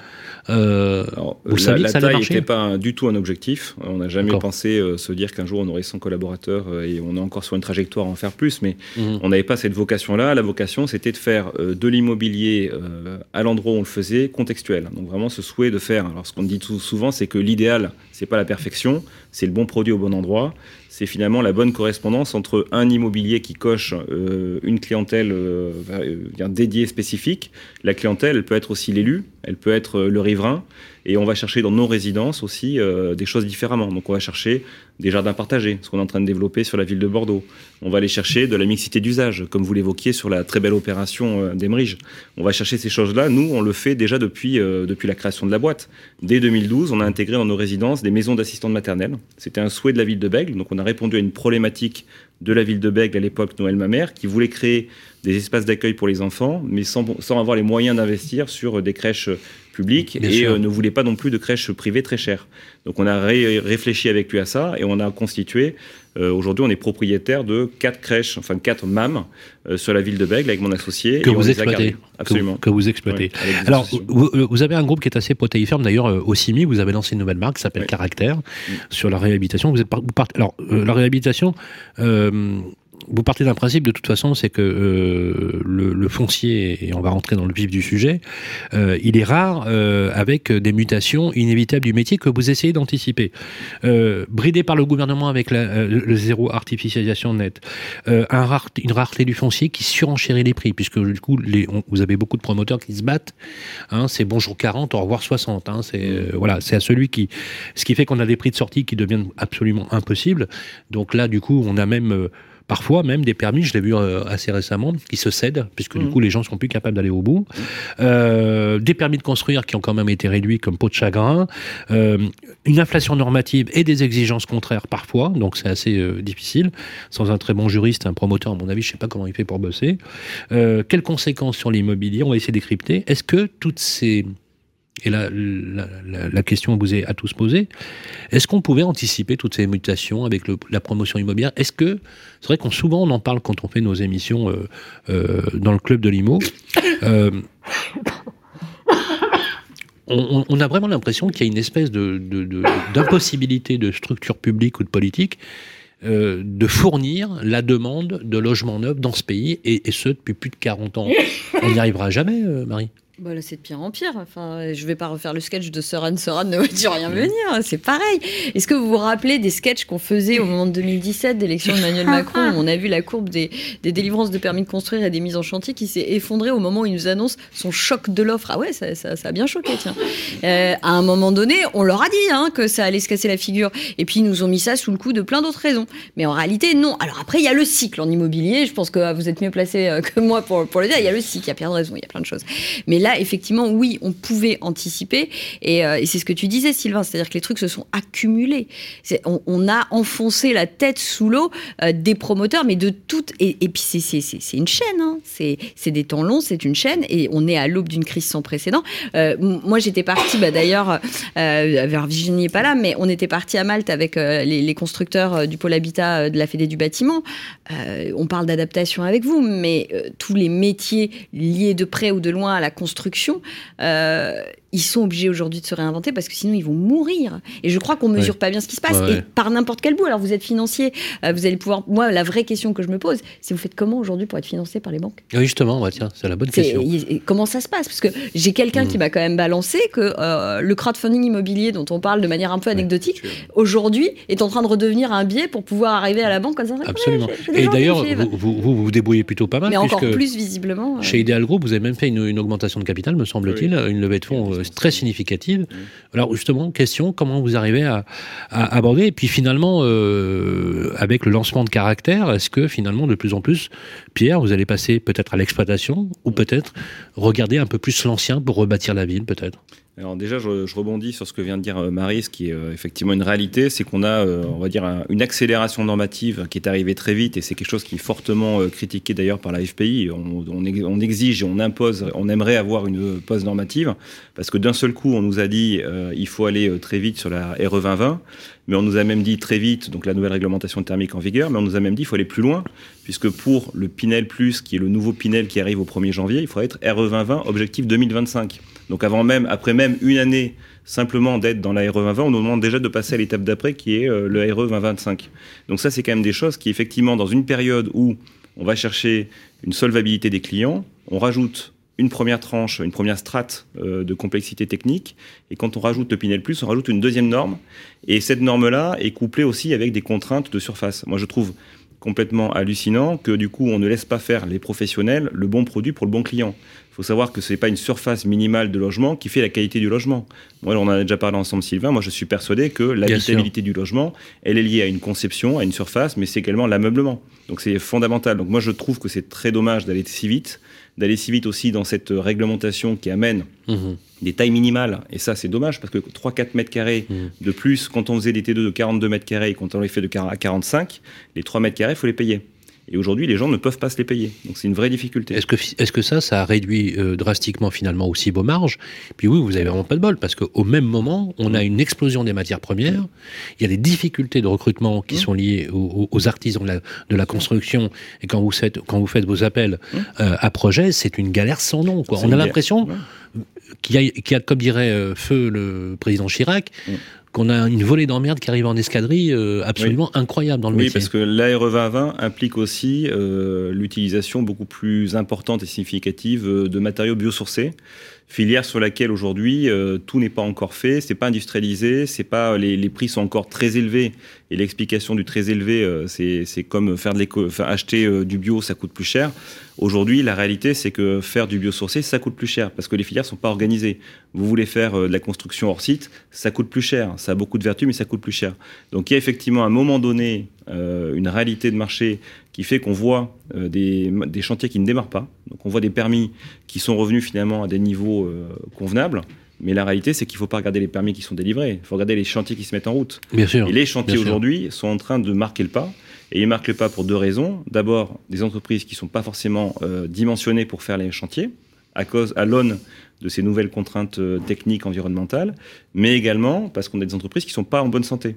Euh, Alors, Vous la, saviez la que ça allait taille n'était pas du tout un objectif. On n'a jamais pensé euh, se dire qu'un jour on aurait 100 collaborateurs euh, et on est encore sur une trajectoire à en faire plus. Mais Mhm. on n'avait pas cette vocation-là. La vocation, c'était de faire euh, de l'immobilier euh, à l'endroit où on le faisait contextuel. Donc vraiment ce souhait de faire. Alors ce qu'on dit tout souvent, c'est que l'idéal, c'est pas la perfection, c'est le bon produit au bon endroit. C'est finalement la bonne correspondance entre un immobilier qui coche euh, une clientèle euh, euh, dédiée spécifique. La clientèle, elle peut être aussi l'élu, elle peut être le riverain. Et on va chercher dans nos résidences aussi des choses différemment. Donc on va chercher des jardins partagés, ce qu'on est en train de développer sur la ville de Bordeaux. On va aller chercher de la mixité d'usage, comme vous l'évoquiez sur la très belle opération euh, d'Emerige. On va chercher ces choses-là. Nous, on le fait déjà depuis, euh, depuis la création de la boîte. Dès 2012, on a intégré dans nos résidences des maisons d'assistantes maternelles. C'était un souhait de la ville de Bègle. Donc on a répondu à une problématique de la ville de Bègle à l'époque, Noël Mamère, qui voulait créer des espaces d'accueil pour les enfants, mais sans, sans avoir les moyens d'investir sur des crèches publiques Bien et euh, ne voulait pas non plus de crèches privées très chères. Donc on a ré- réfléchi avec lui à ça et on a constitué. euh, Aujourd'hui, on est propriétaire de quatre crèches, enfin quatre MAM euh, sur la ville de Bègle avec mon associé. que et vous exploitez. gardées. Que vous- Absolument. Que vous, exploitez. Alors, vous, euh, vous avez un groupe qui est assez protéiforme. D'ailleurs, euh, au CIMI, vous avez lancé une nouvelle marque qui s'appelle Oui. Caractère Mm. sur la réhabilitation. Vous êtes par- alors, euh, la réhabilitation, euh, vous partez d'un principe de toute façon, c'est que euh, le, foncier, et on va rentrer dans le vif du sujet, euh, il est rare euh, avec des mutations inévitables du métier que vous essayez d'anticiper. Bridé par le gouvernement avec le zéro artificialisation nette, un rare, une rareté du foncier qui surenchérit les prix, puisque du coup, vous avez beaucoup de promoteurs qui se battent. Hein, c'est bonjour 40, au revoir 60. Hein, c'est voilà, à celui qui, ce qui fait qu'on a des prix de sortie qui deviennent absolument impossibles. Donc là, du coup, on a même Parfois, même des permis, je l'ai vu euh, assez récemment, qui se cèdent, puisque du Mm. coup, les gens sont plus capables d'aller au bout. Euh, des permis de construire qui ont quand même été réduits comme peau de chagrin. Euh, une inflation normative et des exigences contraires parfois, donc c'est assez euh, difficile. Sans un très bon juriste, un promoteur, à mon avis, je sais pas comment il fait pour bosser. Quelles conséquences sur l'immobilier? On va essayer de décrypter. Est-ce que toutes ces et la, la, question vous est à tous posée. Est-ce qu'on pouvait anticiper toutes ces mutations avec la promotion immobilière? Est-ce que c'est vrai qu'on souvent on en parle quand on fait nos émissions euh, euh, dans le club de l'IMO. Euh, on, a vraiment l'impression qu'il y a une espèce d'impossibilité de structure publique ou de politique de fournir la demande de logements neufs dans ce pays, et, ce depuis plus de 40 ans. On n'y arrivera jamais, Marie bah c'est de pire en pire. Enfin, je vais pas refaire le sketch de Soran Soran ne [laughs] vois-tu rien venir. C'est pareil. Est-ce que vous vous rappelez des sketchs qu'on faisait au moment de 2017 d'élection d'Emmanuel Macron où On a vu la courbe des, des, délivrances de permis de construire et des mises en chantier qui s'est effondrée au moment où il nous annonce son choc de l'offre? Ah ouais, ça, ça, a bien choqué, tiens. Euh, à un moment donné, on leur a dit hein, que ça allait se casser la figure. Et puis, ils nous ont mis ça sous le coup de plein d'autres raisons. Mais en réalité, non. Alors après, il y a le cycle en immobilier. Je pense que vous êtes mieux placé que moi pour, pour le dire. Il y a le cycle, il y a plein de raisons, il y a plein de choses. Mais là, effectivement, oui, on pouvait anticiper. Et, euh, et c'est ce que tu disais, Sylvain, c'est-à-dire que les trucs se sont accumulés. On, on, a enfoncé la tête sous l'eau euh, des promoteurs, mais de toutes. Et, et puis, c'est une chaîne. Hein. C'est des temps longs, c'est une chaîne. Et on est à l'aube d'une crise sans précédent. Euh, moi, j'étais partie, bah, d'ailleurs, Virginie n'est pas là, mais on était parti à Malte avec les, les, constructeurs du pôle habitat de la Fédé du bâtiment. on parle d'adaptation avec vous, mais tous les métiers liés de près ou de loin à la construction, euh, ils sont obligés aujourd'hui de se réinventer parce que sinon ils vont mourir. Et je crois qu'on mesure pas bien ce qui se passe. Ouais, et par n'importe quel bout. Alors vous êtes financier, euh, vous allez pouvoir. Moi, la vraie question que je me pose, c'est vous faites comment aujourd'hui pour être financé par les banques? Oui, justement, bah, tiens, c'est la bonne question. Y, comment ça se passe? Parce que j'ai quelqu'un mmh. qui m'a quand même balancé que euh, le crowdfunding immobilier dont on parle de manière un peu anecdotique, aujourd'hui est en train de redevenir un biais pour pouvoir arriver à la banque comme ça. Absolument. et d'ailleurs, vous, vous, vous, vous débrouillez plutôt pas mal. Mais encore plus visiblement. Chez Ideal Group, vous avez même fait une, une augmentation de capital, me semble-t-il, oui. une levée de fonds euh, très significative. Alors justement, question, comment vous arrivez à, à aborder Et puis finalement, euh, avec le lancement de caractère, est-ce que finalement, de plus en plus, Pierre, vous allez passer peut-être à l'exploitation ou peut-être regarder un peu plus l'ancien pour rebâtir la ville, peut-être? Alors déjà, je, rebondis sur ce que vient de dire Marie, ce qui est euh, effectivement une réalité, c'est qu'on a, euh, on va dire, un, une accélération normative qui est arrivée très vite, et c'est quelque chose qui est fortement euh, critiqué d'ailleurs par la FPI. On, on, exige, on impose, on aimerait avoir une pause normative, parce que d'un seul coup, on nous a dit euh, il faut aller très vite sur la RE 2020, mais on nous a même dit très vite, donc la nouvelle réglementation thermique en vigueur, mais on nous a même dit il faut aller plus loin, puisque pour le Pinel Plus, qui est le nouveau Pinel qui arrive au 1er janvier, il faudrait être RE 2020, objectif 2025. Donc avant même, après même une année simplement d'être dans la RE 2020, on nous demande déjà de passer à l'étape d'après qui est euh, le RE 2025. Donc ça, c'est quand même des choses qui, effectivement, dans une période où on va chercher une solvabilité des clients, on rajoute une première tranche, une première strate euh, de complexité technique, et quand on rajoute le Pinel Plus, on rajoute une deuxième norme, et cette norme-là est couplée aussi avec des contraintes de surface. Moi, je trouve complètement hallucinant que du coup on ne laisse pas faire les professionnels le bon produit pour le bon client. Il faut savoir que ce n'est pas une surface minimale de logement qui fait la qualité du logement. Moi, on en a déjà parlé ensemble, Sylvain. Moi, je suis persuadé que l'habitabilité du logement, elle est liée à une conception, à une surface, mais c'est également l'ameublement. Donc c'est fondamental. Donc moi, je trouve que c'est très dommage d'aller si vite, d'aller si vite aussi dans cette réglementation qui amène mmh. des tailles minimales. Et ça, c'est dommage parce que 3-4 mètres carrés mmh. de plus, quand on faisait des T2 de 42 mètres carrés et quand on les fait de 45, les 3 mètres carrés, il faut les payer. Et aujourd'hui, les gens ne peuvent pas se les payer. Donc c'est une vraie difficulté. Est-ce que, est que ça, ça a réduit euh, drastiquement finalement aussi vos marges? Puis oui, vous avez vraiment pas de bol, parce qu'au même moment, on a une explosion des matières premières, il y a des difficultés de recrutement qui mmh. sont liées aux, aux artisans de la, de la, construction, et quand vous faites, quand vous faites vos appels mmh. euh, à projet, c'est une galère sans nom. Quoi. On a l'impression qu'il y, a, qu y a, comme dirait euh, Feu le président Chirac, mmh qu'on a une volée d'emmerdes qui arrive en escadrille euh, absolument incroyable dans le Oui, métier. parce que l'ARE 2020 implique aussi euh, l'utilisation beaucoup plus importante et significative euh, de matériaux biosourcés, filière sur laquelle aujourd'hui euh, tout n'est pas encore fait, c'est pas industrialisé, c'est pas les, les prix sont encore très élevés et l'explication du très élevé, euh, c'est comme faire de l'éco, acheter euh, du bio, ça coûte plus cher. Aujourd'hui, la réalité, c'est que faire du biosourcé, ça coûte plus cher parce que les filières sont pas organisées. Vous voulez faire euh, de la construction hors site, ça coûte plus cher. Ça a beaucoup de vertus, mais ça coûte plus cher. Donc il y a effectivement à un moment donné une réalité de marché qui fait qu'on voit des, des chantiers qui ne démarrent pas. Donc on voit des permis qui sont revenus finalement à des niveaux convenables. Mais la réalité, c'est qu'il ne faut pas regarder les permis qui sont délivrés. Il faut regarder les chantiers qui se mettent en route. Bien sûr. Et les chantiers aujourd'hui sont en train de marquer le pas. Et ils marquent le pas pour deux raisons. D'abord, des entreprises qui ne sont pas forcément euh, dimensionnées pour faire les chantiers, à cause, à l'aune de ces nouvelles contraintes euh, techniques, environnementales, mais également parce qu'on a des entreprises qui ne sont pas en bonne santé.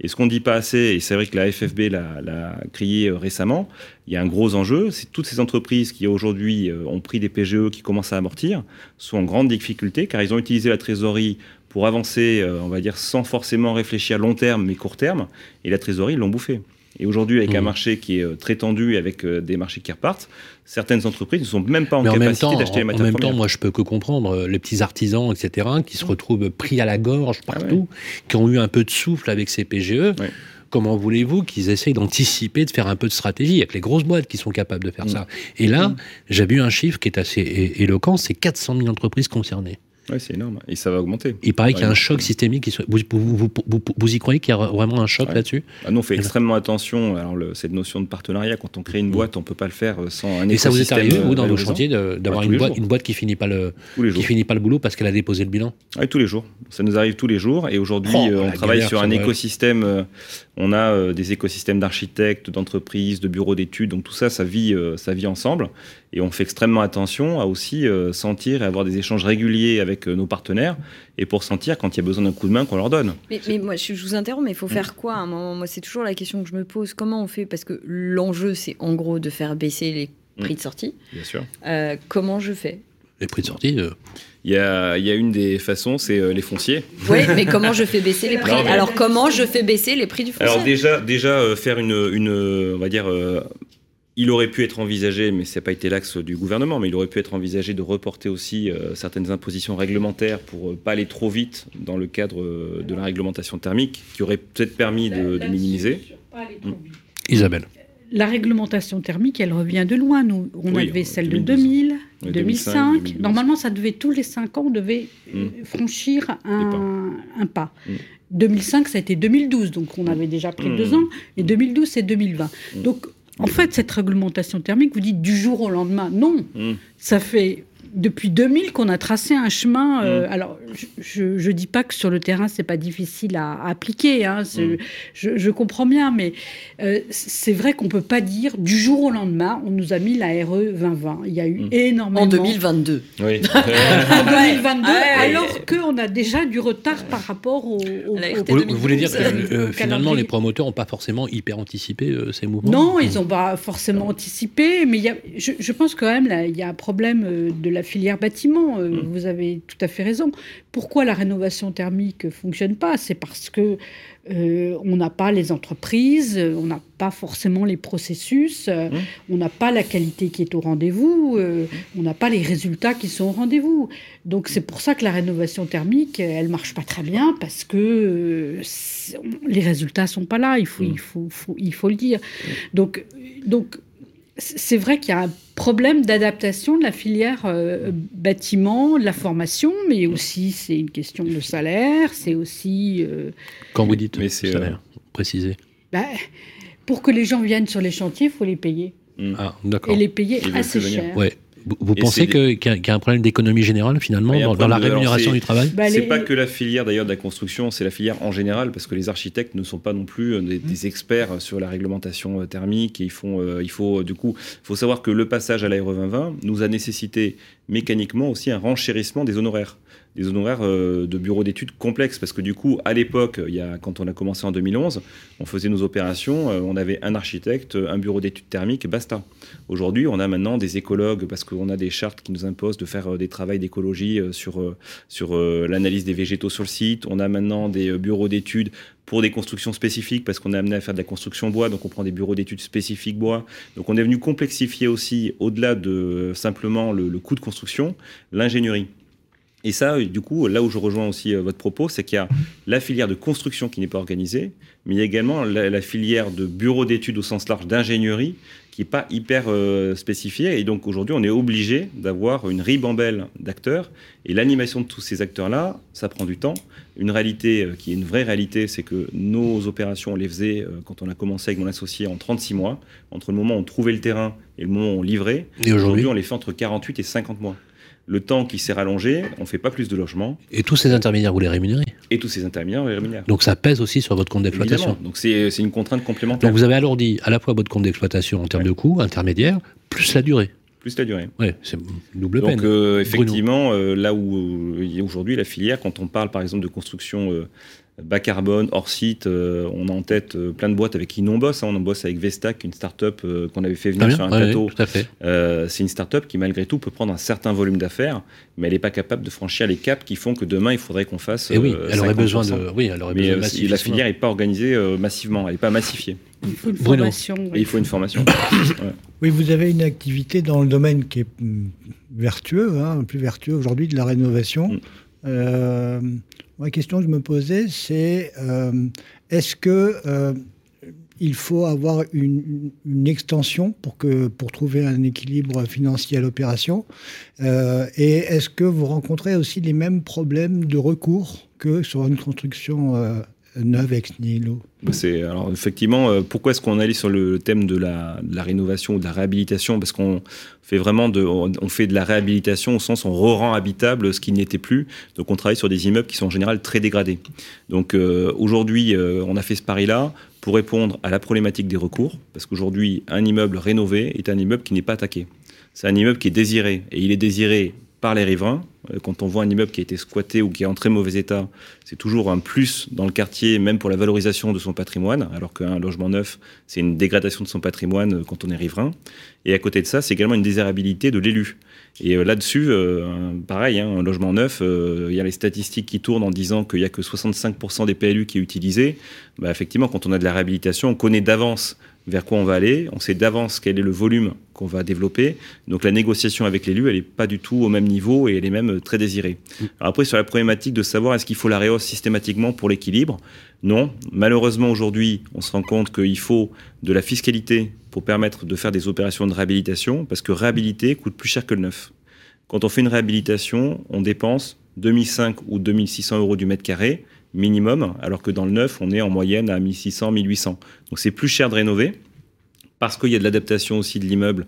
Et ce qu'on ne dit pas assez, et c'est vrai que la FFB l'a crié euh, récemment, il y a un gros enjeu, c'est toutes ces entreprises qui aujourd'hui euh, ont pris des PGE qui commencent à amortir, sont en grande difficulté car ils ont utilisé la trésorerie pour avancer, on va dire, sans forcément réfléchir à long terme, mais court terme, et la trésorerie, ils l'ont bouffé. Et aujourd'hui, avec un marché qui est euh, très tendu, avec euh, des marchés qui repartent, certaines entreprises ne sont même pas en en capacité d'acheter les en, en matières même temps, premières. moi, je peux que comprendre euh, les petits artisans, etc., qui se retrouvent pris à la gorge partout, qui ont eu un peu de souffle avec ces PGE. Ouais. Comment voulez-vous qu'ils essayent d'anticiper, de faire un peu de stratégie avec les grosses boîtes qui sont capables de faire ça? Et là, j'ai vu un chiffre qui est assez éloquent, c'est 400 000 entreprises concernées. Ouais, c'est énorme. Et ça va augmenter. Il paraît qu'il y a un choc systémique. Qui vous, vous- vous- vous- vous y croyez qu'il y a vraiment un choc Ouais. là-dessus? Ah, nous, on fait Et là- extrêmement attention. Alors, le- cette notion de partenariat, quand on crée une boîte, on peut pas le faire euh, sans un Et ça vous est arrivé, vous, euh, dans vos chantiers, de- d'avoir une boîte, jours. une boîte qui finit pas le, qui finit pas le boulot parce qu'elle a déposé le bilan? Oui, tous les jours. Ça nous arrive tous les jours. Et aujourd'hui, Oh, euh, on travaille galère, sur un écosystème. euh, on a euh, des écosystèmes d'architectes, d'entreprises, de bureaux d'études. Donc tout ça, ça vit, ça vit ensemble. Et on fait extrêmement attention à aussi euh, sentir et avoir des échanges réguliers avec euh, nos partenaires. Et pour sentir quand il y a besoin d'un coup de main qu'on leur donne. Mais, mais moi, je, je vous interromps, mais il faut faire quoi à un moment? Moi, c'est toujours la question que je me pose. Comment on fait? Parce que l'enjeu, c'est en gros de faire baisser les prix de sortie. Bien sûr. Euh, comment je fais? Les prix de sortie euh, Il y a, il y a une des façons, c'est euh, les fonciers. Oui, mais comment je fais baisser les [laughs] prix? Non, mais- Alors, comment je fais baisser les prix du foncier? Alors déjà, déjà euh, faire une, une, on va dire, euh, il aurait pu être envisagé, mais ça n'a pas été l'axe du gouvernement, mais il aurait pu être envisagé de reporter aussi euh, certaines impositions réglementaires pour euh, pas aller trop vite dans le cadre euh, de la réglementation thermique, qui aurait peut-être permis de, de minimiser. Isabelle. La réglementation thermique, elle revient de loin. Nous, on Oui, avait celle de 2012. 2000, Oui, 2005. 2005, 2012. Normalement, ça devait tous les cinq ans, on devait Mm. franchir un, un pas. Mm. 2005, ça a été 2012, donc on avait déjà pris Mm. deux ans. Et 2012, c'est 2020. Mm. Donc, en fait, cette réglementation thermique, vous dites du jour au lendemain. Non, Mm. ça fait depuis 2000 qu'on a tracé un chemin. euh, Mm. alors, je ne dis pas que sur le terrain, c'est pas difficile à, à appliquer. hein, Mm. je, je comprends bien, mais euh, c'est vrai qu'on peut pas dire du jour au lendemain, on nous a mis la RE 2020. Il y a eu Mm. énormément. En 2022. Oui. [laughs] En 2022, Ouais, ouais. alors qu'on a déjà du retard par rapport au. au- La au- RT Vous, 2012, vous voulez dire que euh, euh, finalement, les promoteurs n'ont pas forcément hyper anticipé euh, ces mouvements? Non, ils n'ont pas forcément anticipé, mais il y a, je, je pense quand même il y a un problème de la filière bâtiment. euh, Mm. Vous avez tout à fait raison. Pourquoi la rénovation thermique fonctionne pas? C'est parce que euh, on n'a pas les entreprises, on n'a pas forcément les processus, euh, Mm. on n'a pas la qualité qui est au rendez-vous, euh, on n'a pas les résultats qui sont au rendez-vous. Donc c'est pour ça que la rénovation thermique, elle marche pas très bien parce que les résultats sont pas là. Il faut, Mm. il faut, faut- il faut le dire. Donc, donc c'est vrai qu'il y a un problème d'adaptation de la filière euh, bâtiment, de la formation, mais aussi c'est une question de salaire, c'est aussi euh, Quand vous dites Mais c'est, salaire, précisez. bah, pour que les gens viennent sur les chantiers, il faut les payer Ah, d'accord. et les payer Ils assez cher. Ouais. Vous, pensez qu'il y, a- qu'il y a un problème d'économie générale finalement dans, dans la rémunération du travail Bah, c'est les- pas que la filière d'ailleurs de la construction, c'est la filière en général, parce que les architectes ne sont pas non plus euh, des, des experts sur la réglementation euh, thermique. Et ils font, euh, il faut du coup, il faut savoir que le passage à l'ARE 2020 nous a nécessité mécaniquement aussi un renchérissement des honoraires des honoraires euh, de bureaux d'études complexes. Parce que du coup, à l'époque, quand on a commencé en 2011, on faisait nos opérations, euh, on avait un architecte, un bureau d'études thermiques, basta. Aujourd'hui, on a maintenant des écologues, parce qu'on a des chartes qui nous imposent de faire euh, des travaux d'écologie sur, sur l'analyse des végétaux sur le site. On a maintenant des bureaux d'études pour des constructions spécifiques, parce qu'on est amené à faire de la construction bois, donc on prend des bureaux d'études spécifiques bois. Donc on est venu complexifier aussi, au-delà de simplement le coût de construction, l'ingénierie. Et ça, du coup, là où je rejoins aussi euh, votre propos, c'est qu'il y a la filière de construction qui n'est pas organisée, mais il y a également la, filière de bureau d'études au sens large d'ingénierie qui n'est pas hyper euh, spécifiée. Et donc aujourd'hui, on est obligé d'avoir une ribambelle d'acteurs. Et l'animation de tous ces acteurs-là, ça prend du temps. Une réalité euh, qui est une vraie réalité, c'est que nos opérations, on les faisait quand on a commencé avec mon associé en 36 mois, entre le moment où on trouvait le terrain et le moment où on livrait. Et aujourd'hui, on les fait entre 48 et 50 mois le temps qui s'est rallongé, on ne fait pas plus de logements. Et tous ces intermédiaires, vous les rémunérez? Et tous ces intermédiaires, vous les rémunérez. Donc ça pèse aussi sur votre compte d'exploitation. Donc c'est une contrainte complémentaire. Donc vous avez alourdi à la fois votre compte d'exploitation en termes de coûts intermédiaires, plus la durée. Plus la durée. Oui, c'est double peine. Donc euh, effectivement, euh, là où euh, aujourd'hui la filière, quand on parle par exemple de construction bas carbone, hors site. Euh, on a en tête euh, plein de boîtes avec qui nous on bosse. Hein. On bosse avec Vestac, une start-up euh, qu'on avait fait venir sur un plateau. c'est une start-up qui, malgré tout, peut prendre un certain volume d'affaires, mais elle n'est pas capable de franchir les caps qui font que demain, il faudrait qu'on fasse. Et oui, elle aurait besoin de. Oui, elle aurait mais la filière n'est pas organisée massivement, elle n'est pas massifiée. Il faut une formation. il faut une formation. [coughs] Oui, vous avez une activité dans le domaine qui est mm, vertueux, hein, plus vertueux aujourd'hui de la rénovation. Mm. La question que je me posais, c'est euh, est-ce que euh, il faut avoir une, extension pour, trouver un équilibre financier à l'opération euh, Et est-ce que vous rencontrez aussi les mêmes problèmes de recours que sur une construction neuve ex nihilo. C'est alors effectivement euh, pourquoi est-ce qu'on allait sur le thème de la, rénovation ou de la réhabilitation? Parce qu'on fait vraiment de on fait de la réhabilitation au sens on re-rend habitable ce qui n'était plus. Donc on travaille sur des immeubles qui sont en général très dégradés. Donc euh, aujourd'hui euh, on a fait ce pari là pour répondre à la problématique des recours. Parce qu'aujourd'hui un immeuble rénové est un immeuble qui n'est pas attaqué. C'est un immeuble qui est désiré. Et il est désiré par les riverains. Euh, quand on voit un immeuble qui a été squatté ou qui est en très mauvais état, c'est toujours un plus dans le quartier, même pour la valorisation de son patrimoine, alors qu'un logement neuf, c'est une dégradation de son patrimoine euh, quand on est riverain. Et à côté de ça, c'est également une désirabilité de l'élu. Et euh, là-dessus, pareil, hein, un logement neuf, il y a les statistiques qui tournent en disant qu'il n'y a que 65% des PLU qui est utilisé. Bah, effectivement, quand on a de la réhabilitation, on connaît d'avance vers quoi on va aller, on sait d'avance quel est le volume qu'on va développer. Donc la négociation avec l'élu, elle n'est pas du tout au même niveau et elle est même très désirée. Après, sur la problématique de savoir est-ce qu'il faut la réhausse systématiquement pour l'équilibre, non. Malheureusement, aujourd'hui, on se rend compte qu'il faut de la fiscalité pour permettre de faire des opérations de réhabilitation, parce que réhabiliter coûte plus cher que le neuf. Quand on fait une réhabilitation, on dépense 2005 ou 2600 euros du mètre carré minimum, alors que dans le neuf, on est en moyenne à 1600, 1800. Donc c'est plus cher de rénover parce qu'il y a de l'adaptation aussi de l'immeuble,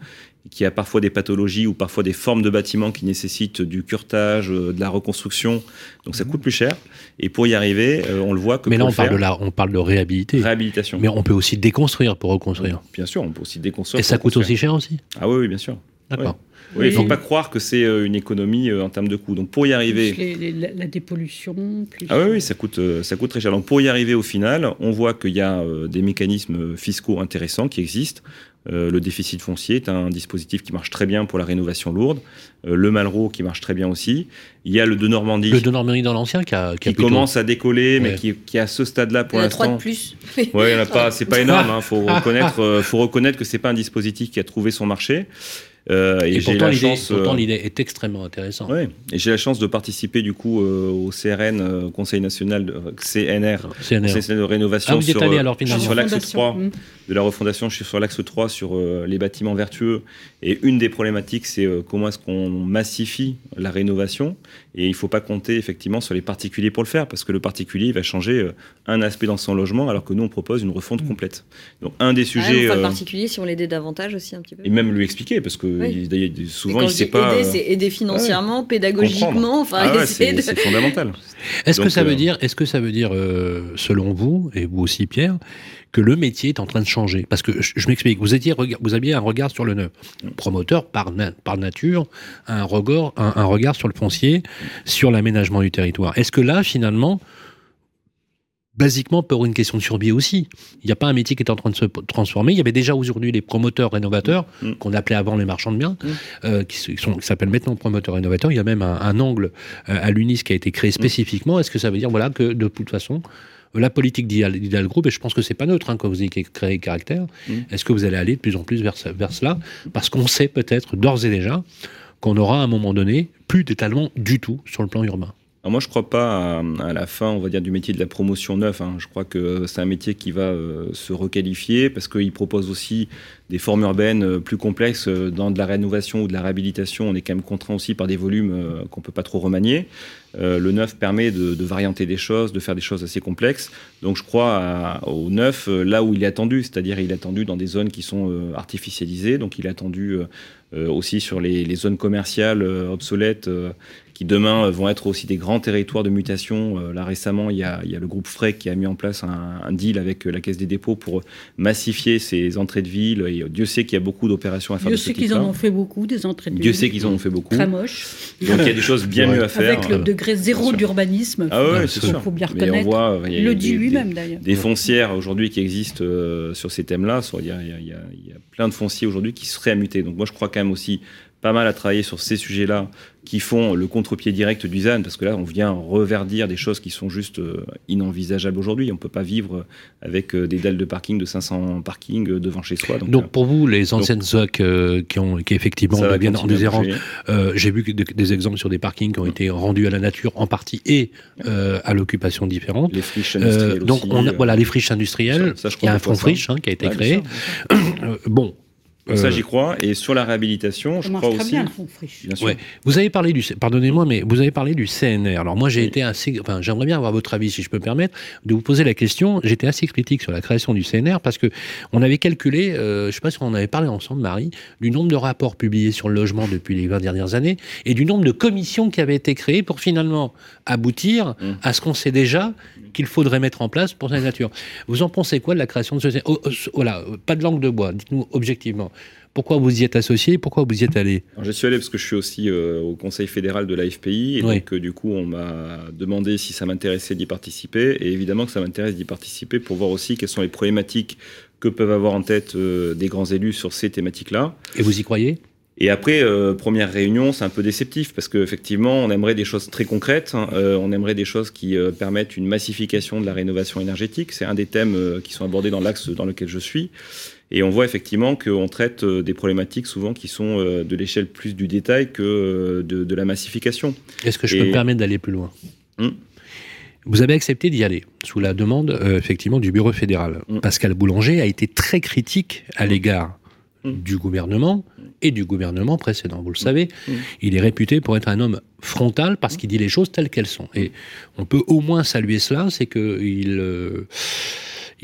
qui a parfois des pathologies ou parfois des formes de bâtiments qui nécessitent du curtage, euh, de la reconstruction. Donc ça coûte plus cher. Et pour y arriver, euh, on le voit que. Mais là, on parle, de la, on parle de réhabiliter. Réhabilitation. Mais on peut aussi déconstruire pour reconstruire. Bien sûr, on peut aussi déconstruire. Et ça coûte aussi cher aussi Ah oui, oui bien sûr. D'accord. Oui, il ne faut pas croire que c'est euh, une économie en termes de coûts. Donc pour y arriver, la, dépollution. Ah oui, oui, ça coûte, ça coûte très cher. Donc pour y arriver au final, on voit qu'il y a des mécanismes fiscaux intéressants qui existent. Le déficit foncier est un dispositif qui marche très bien pour la rénovation lourde. le Malraux qui marche très bien aussi. Il y a le de Normandie. Le de Normandie dans l'ancien qui, a, qui, commence à décoller, mais qui, qui, est à ce stade-là pour l'instant. Trois de plus. [laughs] Oui, il n'y en a pas. C'est pas [laughs] énorme. Il hein. faut reconnaître, faut reconnaître que c'est pas un dispositif qui a trouvé son marché. Euh, et, pourtant, euh, l'idée est extrêmement intéressante. Oui, et j'ai la chance de participer du coup euh, au CRN, Conseil national de CNR, CNR. Conseil de rénovation ah, sur, alors, sur l'axe 3 mm. de la refondation. Je suis sur l'axe 3 sur les bâtiments vertueux. Et une des problématiques, c'est comment est-ce qu'on massifie la rénovation. Et il ne faut pas compter effectivement sur les particuliers pour le faire, parce que le particulier il va changer un aspect dans son logement, alors que nous on propose une refonte mm. complète. Donc un des sujets. Ah, le particulier, si on l'aidait davantage aussi un petit peu. Et même lui expliquer, parce que Oui. il- souvent quand il je sait pas. aider, euh, c'est aider financièrement, pédagogiquement, enfin, Ah ouais, c'est de- c'est fondamental. Est-ce que ça veut euh, dire, est-ce que ça veut dire, euh, selon vous et vous aussi Pierre, que le métier est en train de changer Parce que je, je m'explique. Vous étiez, rega- vous aviez un regard sur le neuf. Promoteur par na- par nature, a un regard, un, un regard sur le foncier, sur l'aménagement du territoire. Est-ce que là, finalement, basiquement pour une question de survie aussi, il n'y a pas un métier qui est en train de se transformer. Il y avait déjà aujourd'hui les promoteurs rénovateurs Mm. qu'on appelait avant les marchands de biens, euh, qui, s'appellent maintenant promoteurs rénovateurs. Il y a même un, un angle euh, à l'UNIS qui a été créé spécifiquement. Est-ce que ça veut dire voilà que de toute façon la politique Group, et je pense que c'est pas neutre hein, quand vous créé Caractère, Mm. est-ce que vous allez aller de plus en plus vers, vers cela? Parce qu'on sait peut-être d'ores et déjà qu'on aura à un moment donné plus d'étalement du tout sur le plan urbain. Moi, je crois pas à, la fin, on va dire, du métier de la promotion neuf. hein. Je crois que c'est un métier qui va euh, se requalifier parce qu'il propose aussi des formes urbaines euh, plus complexes. Euh, Dans de la rénovation ou de la réhabilitation, on est quand même contraint aussi par des volumes qu'on peut pas trop remanier. Le neuf permet de, de varianter des choses, de faire des choses assez complexes. Donc je crois au neuf là où il est attendu, c'est-à-dire il est attendu dans des zones qui sont artificialisées. Donc il est attendu aussi sur les, zones commerciales obsolètes qui demain euh, vont être aussi des grands territoires de mutation. Euh, là récemment, il y, a, il y a le groupe Frey qui a mis en place un, un deal avec euh, la Caisse des dépôts pour massifier ces entrées de ville. Et Dieu sait qu'il y a beaucoup d'opérations à faire Dieu de ce sait qu'ils en ont fait beaucoup, des entrées de Dieu ville. sait qu'ils en ont fait beaucoup. Très moche. Donc il y a des choses bien Ouais. mieux à faire. Avec le degré zéro d'urbanisme. Ah ouais, faut- c'est sûr. faut bien Mais on reconnaître. voit, il y a Il le dit lui-même d'ailleurs. des foncières aujourd'hui qui existent euh, sur ces thèmes-là. Soit Il y, a, il y a- il y a- il y a plein de fonciers aujourd'hui qui seraient à muter. Donc moi, je crois quand même aussi pas mal à travailler sur ces sujets-là qui font le contre-pied direct du ZAN, parce que là, on vient reverdir des choses qui sont juste euh, inenvisageables aujourd'hui. On peut pas vivre avec euh, des dalles de parking de 500 parkings euh, devant chez soi. Donc, Donc euh, pour vous, les anciennes ZOC euh, qui, ont, qui effectivement deviennent en euh, j'ai vu de- des exemples sur des parkings qui ont été rendus à la nature en partie et euh, à l'occupation différente. Les friches Euh, industrielles donc aussi, on a, euh, voilà les friches industrielles. ça, ça, je il y a un fonds friche hein, qui a été Ouais, créé. [coughs] Euh, bon. Donc ça, euh, j'y crois. Et sur la réhabilitation, Ça je crois très aussi. bien, le fond friche. Bien sûr. Ouais. Vous avez parlé du, pardonnez-moi, mais vous avez parlé du CNR. Alors moi, j'ai Oui. été assez, enfin, j'aimerais bien avoir votre avis, si je peux me permettre, de vous poser la question. J'étais assez critique sur la création du CNR parce que on avait calculé, euh, je sais pas si on en avait parlé ensemble, Marie, du nombre de rapports publiés sur le logement depuis les 20 dernières années et du nombre de commissions qui avaient été créées pour finalement aboutir Mm. à ce qu'on sait déjà qu'il faudrait mettre en place pour la nature. Vous en pensez quoi de la création de ce Oh, oh, Voilà, pas de langue de bois. Dites-nous objectivement. Pourquoi vous y êtes associé Pourquoi vous y êtes allé Alors, J'y suis allé parce que je suis aussi euh, au Conseil fédéral de la FPI et Oui. donc euh, du coup on m'a demandé si ça m'intéressait d'y participer et évidemment que ça m'intéresse d'y participer pour voir aussi quelles sont les problématiques que peuvent avoir en tête euh, des grands élus sur ces thématiques-là. Et vous y croyez? Et après, euh, première réunion, c'est un peu déceptif parce qu'effectivement, on aimerait des choses très concrètes. hein. Euh, on aimerait des choses qui euh, permettent une massification de la rénovation énergétique. C'est un des thèmes qui sont abordés dans l'axe dans lequel je suis. Et on voit effectivement qu'on traite des problématiques souvent qui sont de l'échelle plus du détail que de, de la massification. Est-ce que je Et- peux me permettre d'aller plus loin? Hum. Vous avez accepté d'y aller, sous la demande euh, effectivement du bureau fédéral. Hum. Pascal Boulanger a été très critique à l'égard Hum. du gouvernement et du gouvernement précédent. Vous le savez, Hum. il est réputé pour être un homme frontal parce qu'il dit les choses telles qu'elles sont. Et on peut au moins saluer cela, c'est qu'il euh,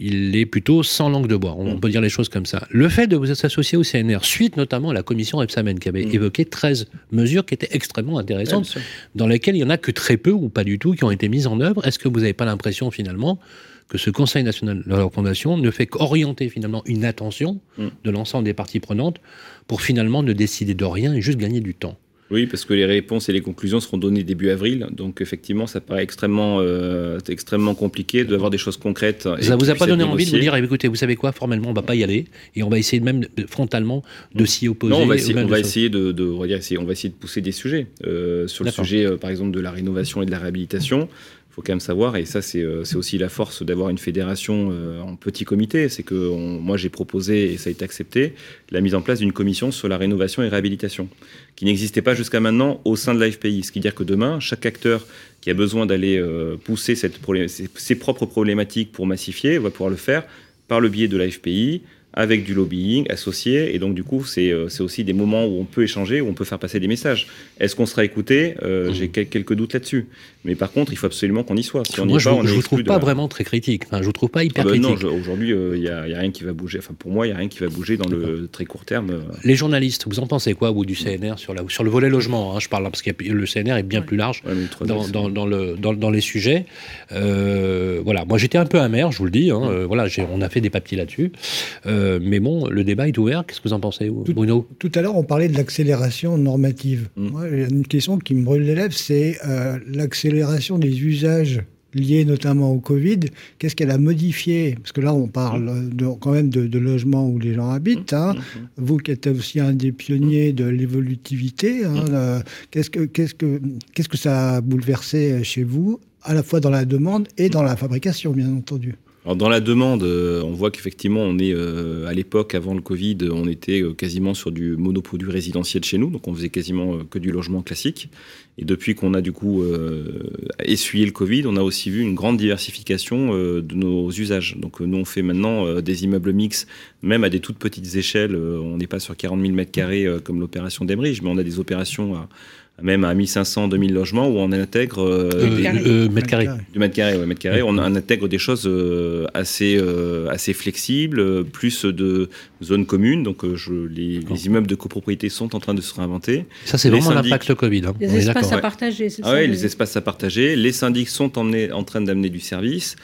il est plutôt sans langue de bois. On Mm. peut dire les choses comme ça. Le fait de vous être associé au CNR, suite notamment à la commission Epsamen, qui avait Mm. évoqué 13 mesures qui étaient extrêmement intéressantes, dans lesquelles il y en a que très peu ou pas du tout qui ont été mises en œuvre. Est-ce que vous n'avez pas l'impression finalement que ce Conseil national de la fondation ne fait qu'orienter finalement une attention Mm. de l'ensemble des parties prenantes pour finalement ne décider de rien et juste gagner du temps Oui, parce que les réponses et les conclusions seront données début avril. Donc effectivement, ça paraît extrêmement, euh, extrêmement compliqué d'avoir des choses concrètes. et Ça qui vous a pas donné envie de vous dire, écoutez, vous savez quoi, formellement, on va pas y aller et on va essayer même de- frontalement de s'y opposer Non, on va essayer, on de va se- essayer de, de- on va dire, essayer- on va essayer de pousser des sujets Euh, sur le sujet, euh, par exemple, de la rénovation et de la réhabilitation. Il faut quand même savoir, et ça c'est euh, aussi la force d'avoir une fédération euh, en petit comité, c'est que on- moi j'ai proposé et ça a été accepté la mise en place d'une commission sur la rénovation et réhabilitation, qui n'existait pas jusqu'à maintenant au sein de l'AFPI. Ce qui veut dire que demain, chaque acteur qui a besoin d'aller euh, pousser cette ses, ses propres problématiques pour massifier va pouvoir le faire par le biais de l'AFPI, avec du lobbying associé. Et donc, du coup, c'est aussi des moments où on peut échanger, où on peut faire passer des messages. Est-ce qu'on sera écouté? Euh, J'ai quel- quelques doutes là-dessus. Mais par contre, il faut absolument qu'on y soit. Si on n'y Moi, je ne vous trouve pas la- vraiment très critique. Enfin, je vous trouve pas hyper Ah non, critique. je- aujourd'hui, il n'y a, rien qui va bouger. Enfin, pour moi, il n'y a rien qui va bouger dans le très court terme. euh. Les journalistes, vous en pensez quoi, vous, du CNR, sur, la, sur le volet logement hein, Je parle là, parce que le CNR est bien plus large Ouais, dans, c'est- dans, dans le, dans, dans les sujets. Euh, voilà, moi j'étais un peu amer, je vous le dis. hein, euh, voilà, on a fait des papiers là-dessus. Euh, mais bon, le débat est ouvert. Qu'est-ce que vous en pensez, Tout- Bruno? Tout à l'heure, on parlait de l'accélération normative. Mm. Moi, il y a une question qui me brûle les lèvres, c'est euh, l'accélération des usages liés notamment au Covid. Qu'est-ce qu'elle a modifié? Parce que là, on parle de- quand même de, de logements où les gens habitent. hein. Vous qui êtes aussi un des pionniers de l'évolutivité, hein, euh, qu'est-ce que qu'est-ce que qu'est-ce que ça a bouleversé chez vous, à la fois dans la demande et dans la fabrication, bien entendu? Dans la demande, euh, on voit qu'effectivement, on est euh, à l'époque avant le Covid, on était euh, quasiment sur du monoproduit résidentiel chez nous, donc on faisait quasiment que du logement classique. Et depuis qu'on a du coup essuyé le Covid, on a aussi vu une grande diversification de nos usages. Donc nous, on fait maintenant des immeubles mix, même à des toutes petites échelles. On n'est pas sur 40 000 mètres carrés euh, comme l'opération d'Emerige, mais on a des opérations à, même à 1500, 2000 logements où on intègre euh, Euh, des- carré. euh, mètre carré. du mètre carré, ouais, mètre carré. On, intègre des choses euh, assez, euh, assez flexibles, euh, plus de zones communes. Donc, euh, je, les, les immeubles de copropriété sont en train de se réinventer. Ça, c'est Les vraiment syndics. l'impact Covid. hein. Les On espaces à partager, c'est Ah ça le- les espaces à partager. Les syndics sont emmenés- en train d'amener du service.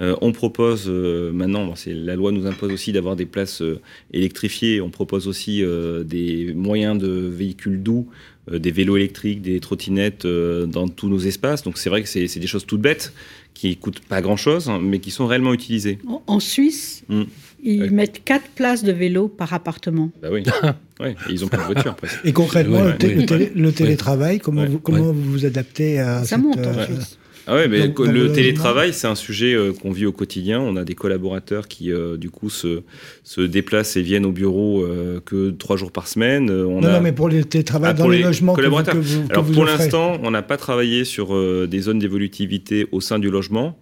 Euh, on propose euh, maintenant, bon, c'est la loi nous impose aussi d'avoir des places euh, électrifiées. On propose aussi euh, des moyens de véhicules doux, euh, des vélos électriques, des trottinettes euh, dans tous nos espaces. Donc c'est vrai que c'est des choses toutes bêtes qui coûtent pas grand chose, hein, mais qui sont réellement utilisées. En- Suisse, Mm. ils Ouais. mettent quatre places de vélo par appartement. Bah oui. [laughs] ouais, ils ont pas de voiture presque. Et concrètement, Ouais, le, té- ouais, le télé- ouais. le télétravail, comment, Ouais. vous, comment vous vous adaptez à Ça cette, monte en euh, Suisse. Ah mais dans le le télétravail, c'est un sujet euh, qu'on vit au quotidien. On a des collaborateurs qui, euh, du coup, se, se déplacent et viennent au bureau euh, que trois jours par semaine. Euh, On Non, a... non, mais pour le télétravail Ah, dans les, logements que vous, que vous, que Alors vous pour l'instant, on n'a pas travaillé sur euh, des zones d'évolutivité au sein du logement.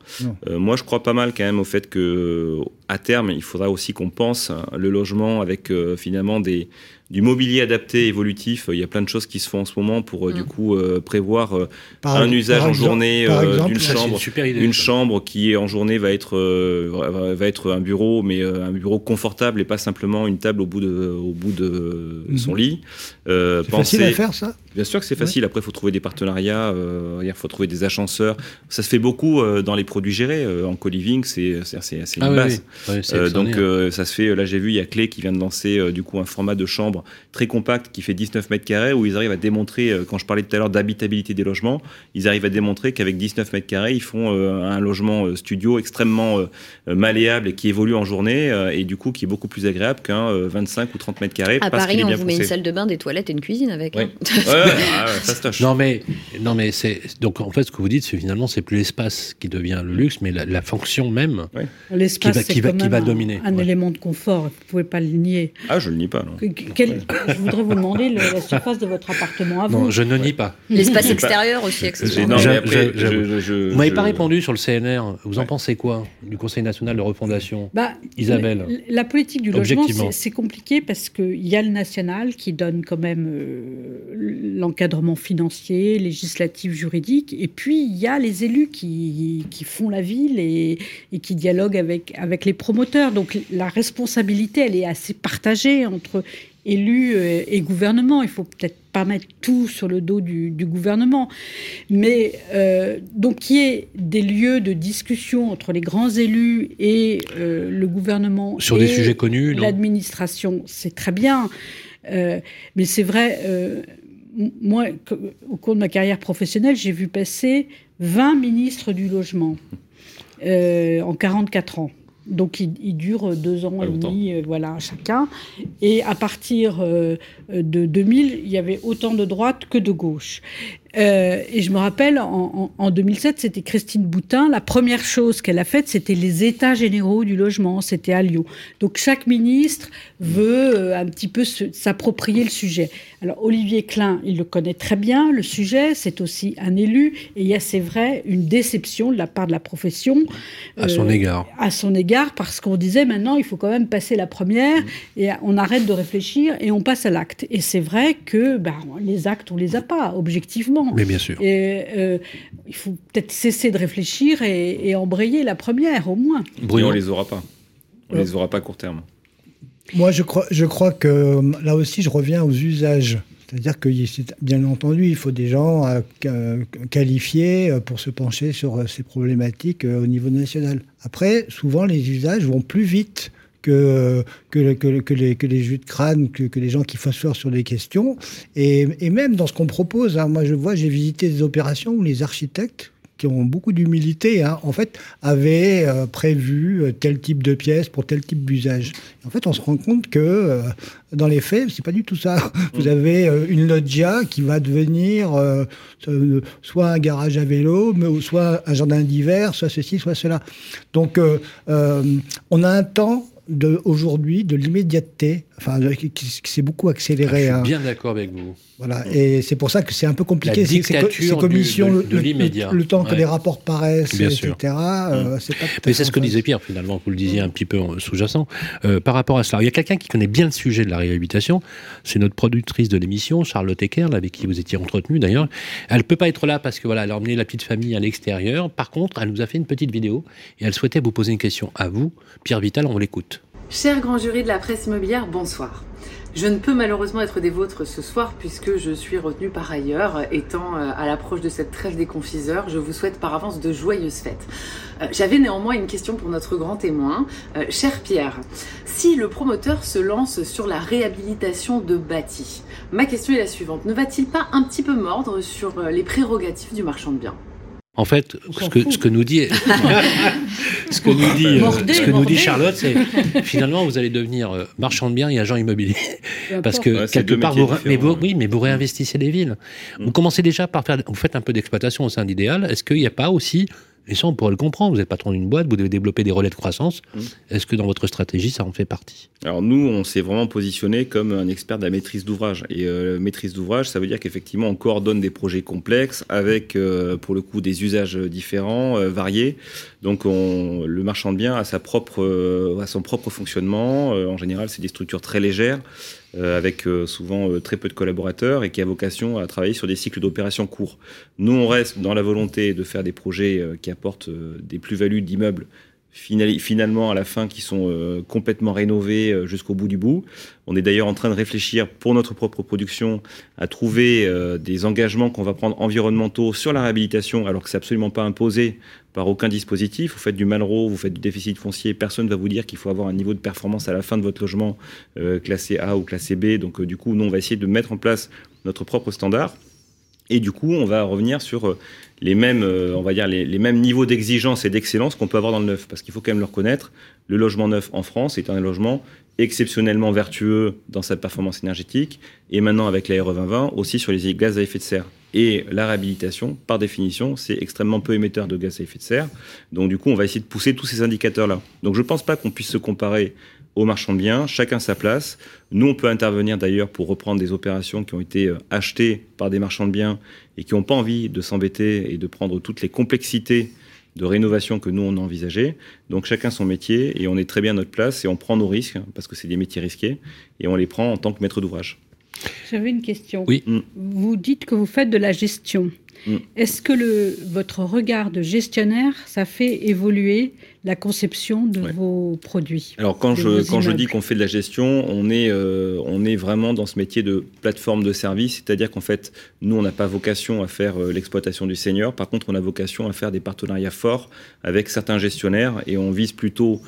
Euh, moi, je crois pas mal quand même au fait que à terme, il faudra aussi qu'on pense hein, le logement avec euh, finalement des du mobilier adapté évolutif. Il y a plein de choses qui se font en ce moment pour euh, du Mm. coup euh, prévoir euh, Par- un usage en exemple- journée euh, d'une chambre. une super idée. Une ça. chambre qui en journée va être euh, va- va être un bureau, mais euh, un bureau confortable et pas simplement une table au bout de au bout de Mhm. son lit. Euh, C'est facile à penser- faire, ça? Bien sûr que c'est facile. Après, il faut trouver des partenariats. euh, il faut trouver des agenceurs. Ça se fait beaucoup euh, dans les produits gérés. Euh, en co-living, c'est une Ah base. oui. Euh, donc hein. euh, ça se fait. Là, j'ai vu, il y a Clé qui vient de lancer euh, du coup un format de chambre très compact qui fait 19 mètres carrés où ils arrivent à démontrer. euh, quand je parlais tout à l'heure d'habitabilité des logements, ils arrivent à démontrer qu'avec 19 mètres carrés, ils font euh, un logement euh, studio extrêmement euh, euh, malléable et qui évolue en journée euh, et du coup qui est beaucoup plus agréable qu'un euh, 25 ou 30 mètres carrés. À parce Paris, est on bien vous met une salle de bain, des toilettes et une cuisine avec. [laughs] Ouais. hein. Ouais, ouais, ah ouais. Non mais non mais c'est donc en fait ce que vous dites c'est finalement c'est plus l'espace qui devient le luxe mais la, la fonction même L'espace, Qui va- qui qui dominer, un ouais. élément de confort. Vous pouvez pas le nier. Ah, je le nie pas. Non. Quel- Je voudrais vous demander le- la surface de votre appartement à vous. non je ne nie pas L'espace extérieur aussi, non, mais J'a- après, j'a- je- je- je- vous m'avez pas répondu sur le CNR vous en Ouais. pensez quoi du Conseil national de refondation Bah, Isabelle. La politique du logement, c'est compliqué parce qu'il y a le national qui donne quand même euh, l'encadrement financier, législatif, juridique, et puis il y a les élus qui, qui font la ville et, et qui dialoguent avec, avec les promoteurs. Donc la responsabilité, elle est assez partagée entre élus et gouvernement. Il faut peut-être pas mettre tout sur le dos du, du gouvernement. Mais euh, donc qu'il y ait des lieux de discussion entre les grands élus et euh, le gouvernement sur et des sujets connus l'administration, c'est très bien. Euh, mais c'est vrai, euh, moi, au cours de ma carrière professionnelle, j'ai vu passer 20 ministres du logement euh, en 44 ans. Donc, il, il dure deux ans Pas et demi, euh, voilà, chacun. Et à partir euh, de 2000, il y avait autant de droite que de gauche. Euh, et je me rappelle, en, en 2007, c'était Christine Boutin. La première chose qu'elle a faite, c'était les états généraux du logement. C'était à Lyon. Donc chaque ministre veut euh, un petit peu s'approprier le sujet. Alors Olivier Klein, il le connaît très bien, le sujet. C'est aussi un élu. Et il y a, c'est vrai, une déception de la part de la profession. À son euh, égard. à son égard parce qu'on disait maintenant il faut quand même passer la première et on arrête de réfléchir et on passe à l'acte. Et c'est vrai que ben, les actes on les a pas objectivement. Mais bien sûr. Et euh, il faut peut-être cesser de réfléchir et, et embrayer la première au moins. Bruno on les aura pas. On les aura pas à court terme. Moi, je crois, je crois que euh, là aussi, je reviens aux usages. C'est-à-dire que, bien entendu, il faut des gens euh, qua- qualifiés euh, pour se pencher sur euh, ces problématiques euh, au niveau national. Après, souvent, les usages vont plus vite que, que, le- que, le- que les, que les jus de crâne, que, que les gens qui phosphorent sur des questions. Et, et même dans ce qu'on propose, hein, moi, je vois, j'ai visité des opérations où les architectes qui ont beaucoup d'humilité, hein, en fait, avaient euh, prévu euh, tel type de pièce pour tel type d'usage. En fait, on se rend compte que euh, dans les faits, c'est pas du tout ça. [laughs] Vous avez euh, une loggia qui va devenir soit un garage à vélo, mais soit un jardin d'hiver, soit ceci, soit cela. Donc, on a un temps de aujourd'hui de l'immédiateté, enfin, qui, s'est beaucoup Je accéléré. suis hein. bien d'accord avec vous. Voilà, et c'est pour ça que c'est un peu compliqué. La dictature ces commissions, du- de- le- de le, le temps que les rapports paraissent, Bien etc. euh, c'est pas Mais c'est ce que disait Pierre, finalement, vous le disiez un petit peu en sous-jacent. Euh, par rapport à cela, il y a quelqu'un qui connaît bien le sujet de la réhabilitation. C'est notre productrice de l'émission, Charlotte Ecker, avec qui vous étiez entretenu d'ailleurs. Elle peut pas être là parce que voilà, elle a emmené la petite famille à l'extérieur. Par contre, elle nous a fait une petite vidéo et elle souhaitait vous poser une question à vous. Pierre Vital, on l'écoute. Cher grand jury de la presse immobilière, bonsoir. Je ne peux malheureusement être des vôtres ce soir puisque je suis retenue par ailleurs. Étant euh, à l'approche de cette trêve des confiseurs, je vous souhaite par avance de joyeuses fêtes. Euh, J'avais néanmoins une question pour notre grand témoin. Euh, cher Pierre, si le promoteur se lance sur la réhabilitation de bâtis, ma question est la suivante. Ne va-t-il pas un petit peu mordre sur les prérogatives du marchand de biens? En fait, ce que, fout. ce que nous dit, [laughs] ce que nous dit, Mordez, ce que nous dit mordez. Charlotte, c'est [laughs] finalement vous allez devenir euh, marchand de biens et agent immobilier. Parce que Ouais, quelque part, vous, mais vous- oui, mais vous réinvestissez les villes. Mm. Vous commencez déjà par faire, vous faites un peu d'exploitation au sein d'Idéal. Est-ce qu'il n'y a pas aussi, et ça on pourrait le comprendre, vous êtes patron d'une boîte, vous devez développer des relais de croissance. Mm. Est-ce que dans votre stratégie ça en fait partie? Alors nous, on s'est vraiment positionné comme un expert de la maîtrise d'ouvrage. Et euh, maîtrise d'ouvrage, ça veut dire qu'effectivement, on coordonne des projets complexes avec, euh, pour le coup, des usages différents, euh, variés. Donc on, le marchand de biens a, sa propre, a son propre fonctionnement. En général, c'est des structures très légères, avec euh, souvent euh, très peu de collaborateurs et qui a vocation à travailler sur des cycles d'opérations courts. Nous, on reste dans la volonté de faire des projets euh, qui apportent euh, des plus-values d'immeubles finalement à la fin qui sont euh, complètement rénovés euh, jusqu'au bout du bout. On est d'ailleurs en train de réfléchir pour notre propre production à trouver euh, des engagements qu'on va prendre environnementaux sur la réhabilitation alors que c'est absolument pas imposé par aucun dispositif. Vous faites du Malraux, vous faites du déficit foncier, personne ne va vous dire qu'il faut avoir un niveau de performance à la fin de votre logement classé A ou classé B. Donc du coup, nous on va essayer de mettre en place notre propre standard. Et du coup, on va revenir sur euh, les mêmes, euh, on va dire les, mêmes niveaux d'exigence et d'excellence qu'on peut avoir dans le neuf, parce qu'il faut quand même le reconnaître. Le logement neuf en France est un logement exceptionnellement vertueux dans sa performance énergétique, et maintenant avec la RE 2020 aussi sur les gaz à effet de serre. Et la réhabilitation, par définition, c'est extrêmement peu émetteur de gaz à effet de serre. Donc du coup, on va essayer de pousser tous ces indicateurs-là. Donc je ne pense pas qu'on puisse se comparer aux marchands de biens, chacun sa place. Nous, on peut intervenir d'ailleurs pour reprendre des opérations qui ont été euh, achetées par des marchands de biens et qui n'ont pas envie de s'embêter et de prendre toutes les complexités de rénovation que nous, on a envisagées. Donc chacun son métier et on est très bien à notre place et on prend nos risques parce que c'est des métiers risqués et on les prend en tant que maître d'ouvrage. J'avais une question. Oui. Mm. Vous dites que vous faites de la gestion. Mm. Est-ce que le, votre regard de gestionnaire, ça fait évoluer la conception de Ouais. vos produits Alors quand je, quand je dis qu'on fait de la gestion, on est, euh, on est vraiment dans ce métier de plateforme de service, c'est-à-dire qu'en fait, nous, on n'a pas vocation à faire euh, l'exploitation du senior, par contre, on a vocation à faire des partenariats forts avec certains gestionnaires et on vise plutôt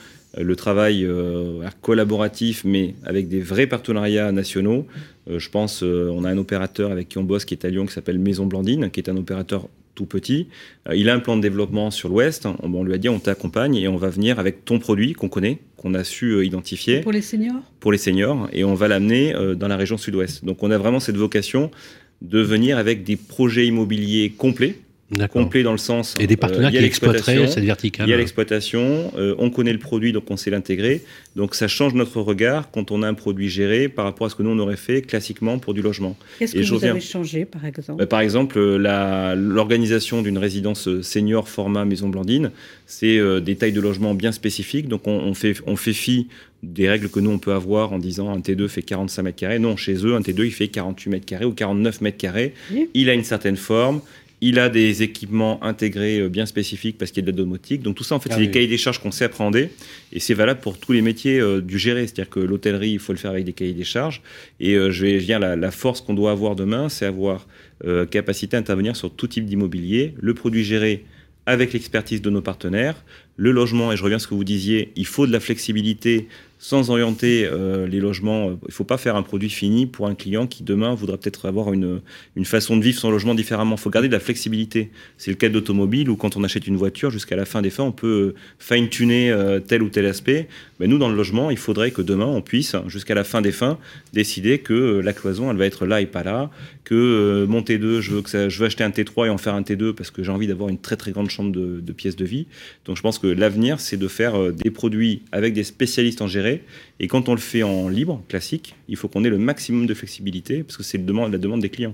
le travail euh, collaboratif, mais avec des vrais partenariats nationaux. Euh, je pense, euh, on a un opérateur avec qui on bosse qui est à Lyon, qui s'appelle Maison Blandine, qui est un opérateur tout petit. Il a un plan de développement sur l'Ouest. On, on lui a dit, on t'accompagne et on va venir avec ton produit qu'on connaît, qu'on a su identifier pour les seniors? Pour les seniors et on va l'amener dans la région sud-ouest. Donc on a vraiment cette vocation de venir avec des projets immobiliers complets. Complet dans le sens. Et des partenaires euh, a qui exploiteraient cette verticale. Il y a l'exploitation, euh, on connaît le produit, donc on sait l'intégrer. Donc ça change notre regard quand on a un produit géré par rapport à ce que nous on aurait fait classiquement pour du logement. Qu'est-ce que vous reviens. avez changé, par exemple Bah, par exemple, euh, l'organisation d'une résidence euh, senior format Maison Blandine, c'est euh, des tailles de logement bien spécifiques. Donc on, on fait, on fait fi des règles que nous on peut avoir en disant un T2 fait 45 mètres carrés. Non, chez eux, un T2 il fait 48 mètres carrés ou 49 mètres carrés. Oui. Il a une certaine forme. Il a des équipements intégrés euh, bien spécifiques parce qu'il y a de la domotique. Donc tout ça, en fait, Ah c'est oui. des cahiers des charges qu'on sait appréhender. Et c'est valable pour tous les métiers euh, du géré. C'est-à-dire que l'hôtellerie, il faut le faire avec des cahiers des charges. Et euh, je vais dire, la, la force qu'on doit avoir demain, c'est avoir euh, capacité à intervenir sur tout type d'immobilier. Le produit géré avec l'expertise de nos partenaires. Le logement, et je reviens à ce que vous disiez, il faut de la flexibilité sans orienter euh, les logements. Il ne faut pas faire un produit fini pour un client qui demain voudra peut-être avoir une, une façon de vivre son logement différemment. Il faut garder de la flexibilité. C'est le cas d'automobile où quand on achète une voiture, jusqu'à la fin des fins, on peut fine-tuner euh, tel ou tel aspect. Mais nous, dans le logement, il faudrait que demain, on puisse, jusqu'à la fin des fins, décider que euh, la cloison, elle va être là et pas là, que euh, mon T2, je veux, que je veux acheter un T3 et en faire un T2 parce que j'ai envie d'avoir une très très grande chambre de, pièces de vie. Donc je pense que l'avenir, c'est de faire euh, des produits avec des spécialistes en gérer. Et quand on le fait en libre, classique, il faut qu'on ait le maximum de flexibilité parce que c'est la demande des clients.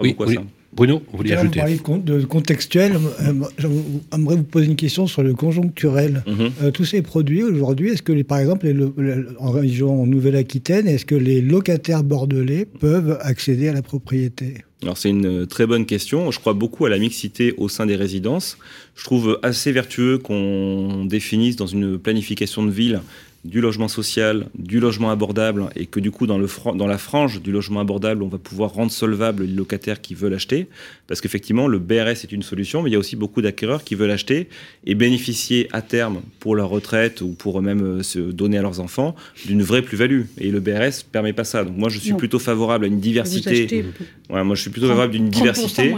Oui, oui. Bruno, vous l'heure, ajouter Vous parlez de, con- de contextuel. J'aimerais vous poser une question sur le conjoncturel. Euh, tous ces produits aujourd'hui, est-ce que les, par exemple les en région Nouvelle-Aquitaine, est-ce que les locataires bordelais peuvent accéder à la propriété? Alors c'est une euh, très bonne question. Je crois beaucoup à la mixité au sein des résidences. Je trouve assez vertueux qu'on définisse dans une planification de ville du logement social, du logement abordable, et que du coup dans, le fran- dans la frange du logement abordable, on va pouvoir rendre solvable les locataires qui veulent acheter, parce qu'effectivement le BRS est une solution, mais il y a aussi beaucoup d'acquéreurs qui veulent acheter et bénéficier à terme pour leur retraite ou pour eux-mêmes euh, se donner à leurs enfants d'une vraie plus-value. Et le BRS permet pas ça. Donc moi je suis Non. plutôt favorable à une diversité. Ouais, moi je suis plutôt favorable d'une 30% diversité.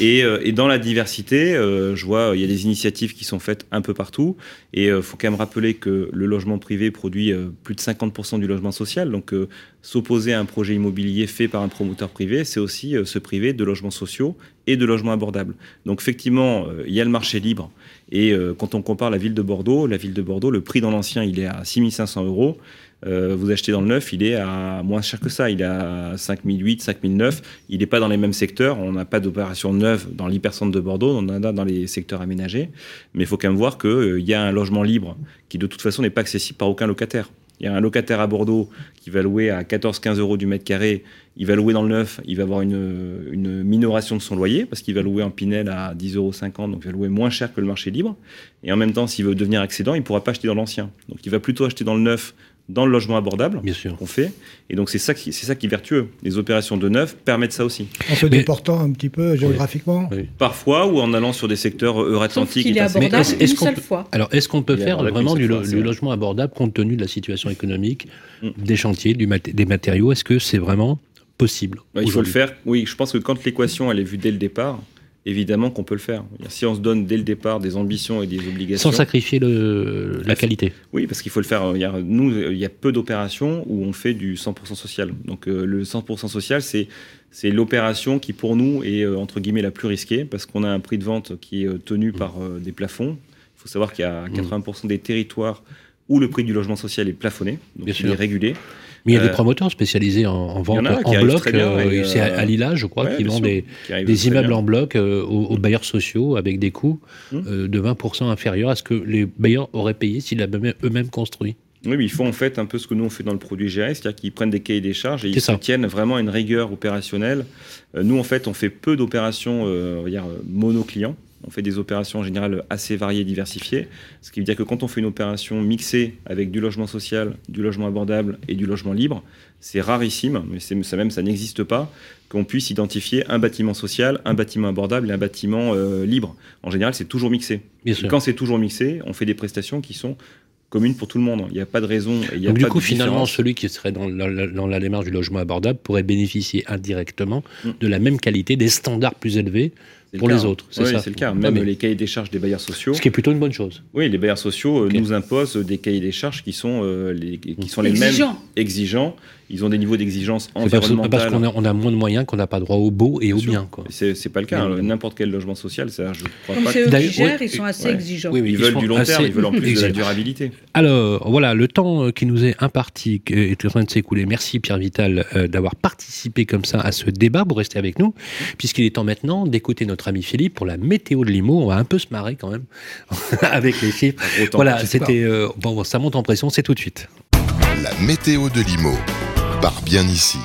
Et, euh, et dans la diversité, euh, je vois, il y a des initiatives qui sont faites un peu partout. Et il faut quand même rappeler que le logement privé produit euh, plus de 50% du logement social. Donc, euh, s'opposer à un projet immobilier fait par un promoteur privé, c'est aussi euh, se priver de logements sociaux et de logements abordables. Donc, effectivement, il y a le marché libre. Et quand on compare la ville de Bordeaux, la ville de Bordeaux, le prix dans l'ancien, il est à 6500 euros. Euh, vous achetez dans le neuf, il est à moins cher que ça. Il est à 5008, 5009. Il n'est pas dans les mêmes secteurs. On n'a pas d'opération neuve dans l'hypercentre de Bordeaux. On en a dans les secteurs aménagés. Mais il faut quand même voir qu'il y a un logement libre qui, de toute façon, n'est pas accessible par aucun locataire. Il y a un locataire à Bordeaux qui va louer à 14-15 euros du mètre carré. Il va louer dans le neuf. Il va avoir une, une minoration de son loyer parce qu'il va louer en Pinel à 10,50 euros. Donc, il va louer moins cher que le marché libre. Et en même temps, s'il veut devenir accédant, il ne pourra pas acheter dans l'ancien. Donc, il va plutôt acheter dans le neuf dans le logement abordable Bien sûr. qu'on fait. Et donc c'est ça qui c'est ça qui est vertueux. Les opérations de neuf permettent ça aussi. En se Mais- déportant un petit peu géographiquement Oui. Parfois ou en allant sur des secteurs Sauf euratlantiques. qu'il est assez- Mais abordable est-ce- une seule peut- fois. Alors, est-ce qu'on peut faire abordable vraiment du, fois, logement abordable compte tenu de la situation économique, Mm. des chantiers, du mat- des matériaux? Est-ce que c'est vraiment possible Ouais, il faut le faire. Oui, je pense que quand l'équation elle est vue dès le départ, évidemment qu'on peut le faire. Si on se donne dès le départ des ambitions et des obligations. Sans sacrifier le, la qualité. Oui, parce qu'il faut le faire. Il y a, nous, il y a peu d'opérations où on fait du 100% social. Donc euh, le 100% social, c'est c'est l'opération qui pour nous est euh, entre guillemets la plus risquée parce qu'on a un prix de vente qui est euh, tenu par euh, des plafonds. Il faut savoir qu'il y a 80% des territoires où le prix du logement social est plafonné, donc Bien il sûr. est régulé. Mais il y a Euh, des promoteurs spécialisés en, en vente en bloc. euh, c'est à, euh, Lila, je crois, ouais, qui sûr, des, qui immeubles bien. en bloc euh, aux, aux bailleurs sociaux avec des coûts Hum. euh, de 20% inférieurs à ce que les bailleurs auraient payé s'ils l'avaient eux-mêmes construit. Oui, mais ils font en fait un peu ce que nous on fait dans le produit géré, c'est-à-dire qu'ils prennent des cahiers des charges et ils ça. tiennent vraiment une rigueur opérationnelle. Euh, nous en fait, on fait peu d'opérations, euh, on va dire euh, mono-clients. On fait des opérations en général assez variées et diversifiées. Ce qui veut dire que quand on fait une opération mixée avec du logement social, du logement abordable et du logement libre, c'est rarissime, mais ça même ça n'existe pas, qu'on puisse identifier un bâtiment social, un bâtiment abordable et un bâtiment euh, libre. En général, c'est toujours mixé. Bien Et sûr. quand c'est toujours mixé, on fait des prestations qui sont communes pour tout le monde. Il n'y a pas de raison. et Il y a Donc du pas coup, de finalement, celui qui serait dans la, la- dans la démarche du logement abordable pourrait bénéficier indirectement Mm. de la même qualité, des standards plus élevés le pour cas. les autres. C'est Oui, ça. c'est le cas. Ouais, Même mais- les cahiers des charges des bailleurs sociaux. Ce qui est plutôt une bonne chose. Oui, les bailleurs sociaux euh, nous imposent des cahiers des charges qui sont, euh, les, qui sont les mêmes Exigeant. exigeants ils ont des niveaux d'exigence C'est parce, parce environnementale. qu'on a, on a moins de moyens qu'on n'a pas droit au beau et au bien. Quoi. C'est c'est pas le cas. hein. N'importe quel logement social, ça, je crois Comme pas. c'est que- eux gèrent, ouais, ils sont assez ouais. exigeants. Oui, oui, Ils veulent du long assez terme, ils veulent en plus de la exigeants. durabilité. Alors voilà, le temps euh, qui nous est imparti est en train de s'écouler. Merci Pierre Vital d'avoir participé comme ça à ce débat. Vous restez avec nous, puisqu'il est temps maintenant d'écouter notre ami Philippe pour la météo de Limo. On va un peu se marrer quand même [laughs] avec les chiffres. Voilà, c'était euh, bon, ça monte en pression, c'est tout de suite. La météo de Limo. Par bien ici.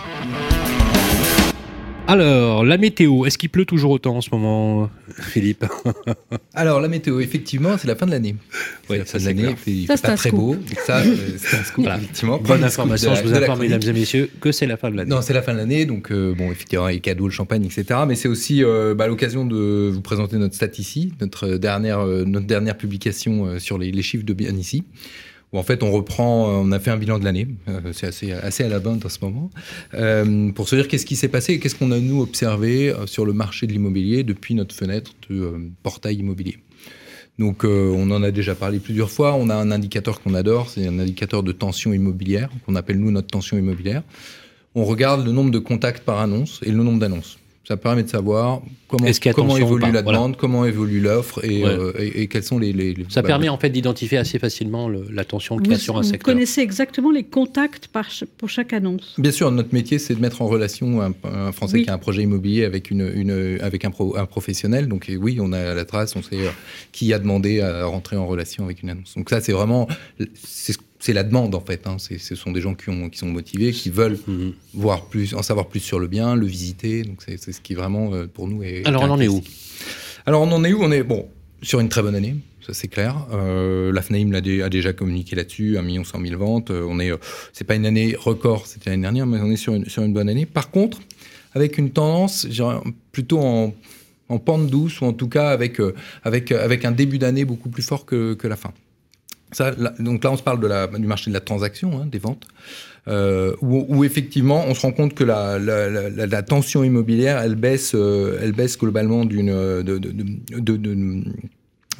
Alors, la météo, est-ce qu'il pleut toujours autant en ce moment, Philippe [laughs] Alors, la météo, effectivement, c'est la fin de l'année. C'est Ouais, la ça, fin de c'est l'année, clair. il fait- pas un très scoop. beau. Ça, euh, c'est un scoop, Voilà. effectivement. Bonne information, je vous informe, mesdames et messieurs, que c'est la fin de l'année. Non, c'est la fin de l'année, donc euh, bon, effectivement, a cadeaux, le champagne, etc. Mais c'est aussi euh, bah, l'occasion de vous présenter notre stat ici, notre dernière, euh, notre dernière publication euh, sur les, les chiffres de bien ici. En fait, on reprend, euh, on a fait un bilan de l'année. euh, c'est assez, assez à la bande en ce moment. Euh, pour se dire qu'est-ce qui s'est passé et qu'est-ce qu'on a nous observé euh, sur le marché de l'immobilier depuis notre fenêtre de portail immobilier. Donc, on en a déjà parlé plusieurs fois. On a un indicateur qu'on adore, c'est un indicateur de tension immobilière, qu'on appelle nous notre tension immobilière. On regarde le nombre de contacts par annonce et le nombre d'annonces. Ça permet de savoir comment, évolue la Voilà. demande, comment évolue l'offre et, Ouais. euh, et, et quels sont les. les- les- Ça bah, permet en fait d'identifier assez facilement le- la tension qu'il y Vous, a sur un vous secteur. connaissez exactement les contacts par ch- pour chaque annonce. Bien sûr, notre métier, c'est de mettre en relation un, un Français Oui. qui a un projet immobilier avec, une, une- avec un, pro- un professionnel. Donc et oui, on a la trace, on sait euh, qui a demandé à rentrer en relation avec une annonce. Donc ça, c'est vraiment, c'est c'est la demande en fait. hein. Ce sont des gens qui, ont, qui sont motivés, qui veulent Mhm. voir plus, en savoir plus sur le bien, le visiter. Donc c'est ce qui vraiment euh, pour nous est. Alors, on en est où? Alors on en est où? On est bon sur une très bonne année. Ça c'est clair. Euh, la FNAIM a déjà communiqué là-dessus, 1 100 000 ventes. Euh, on est, euh, c'est pas une année record, c'était l'année dernière, mais on est sur une, sur une bonne année. Par contre, avec une tendance, plutôt en, en pente douce ou en tout cas avec avec avec un début d'année beaucoup plus fort que, que la fin. Ça, là- donc là, on se parle de la, du marché de la transaction, hein, des ventes, euh, où, où effectivement, on se rend compte que la, tension immobilière, elle baisse, euh, elle baisse globalement d'une euh, de- de- de- de- de-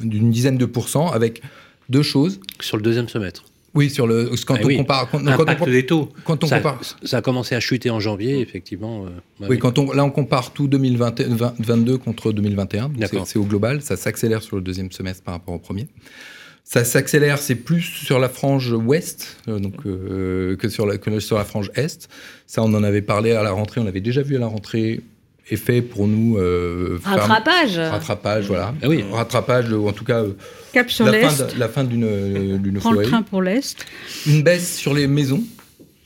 d'une dizaine de pourcents, avec deux choses. Sur le deuxième semestre. Oui, sur le quand Eh on oui. compare, quand, quand on Impact compare- des taux. quand on ça, compare, ça a commencé à chuter en janvier, effectivement. euh, bah oui, quand on, là on compare tout 2022 contre 2021, donc D'accord. c'est c'est au global, ça s'accélère sur le deuxième semestre par rapport au premier. Ça s'accélère, c'est plus sur la frange ouest euh, donc, euh, que, sur la, que sur la frange est. Ça, on en avait parlé à la rentrée, on l'avait déjà vu à la rentrée. Effet pour nous. euh, Rattrapage. Rattrapage, voilà. Ah oui. Rattrapage, ou en tout cas, Cap sur l'Est, la fin d'une euh, prends le train pour l'Est. Une baisse sur les maisons.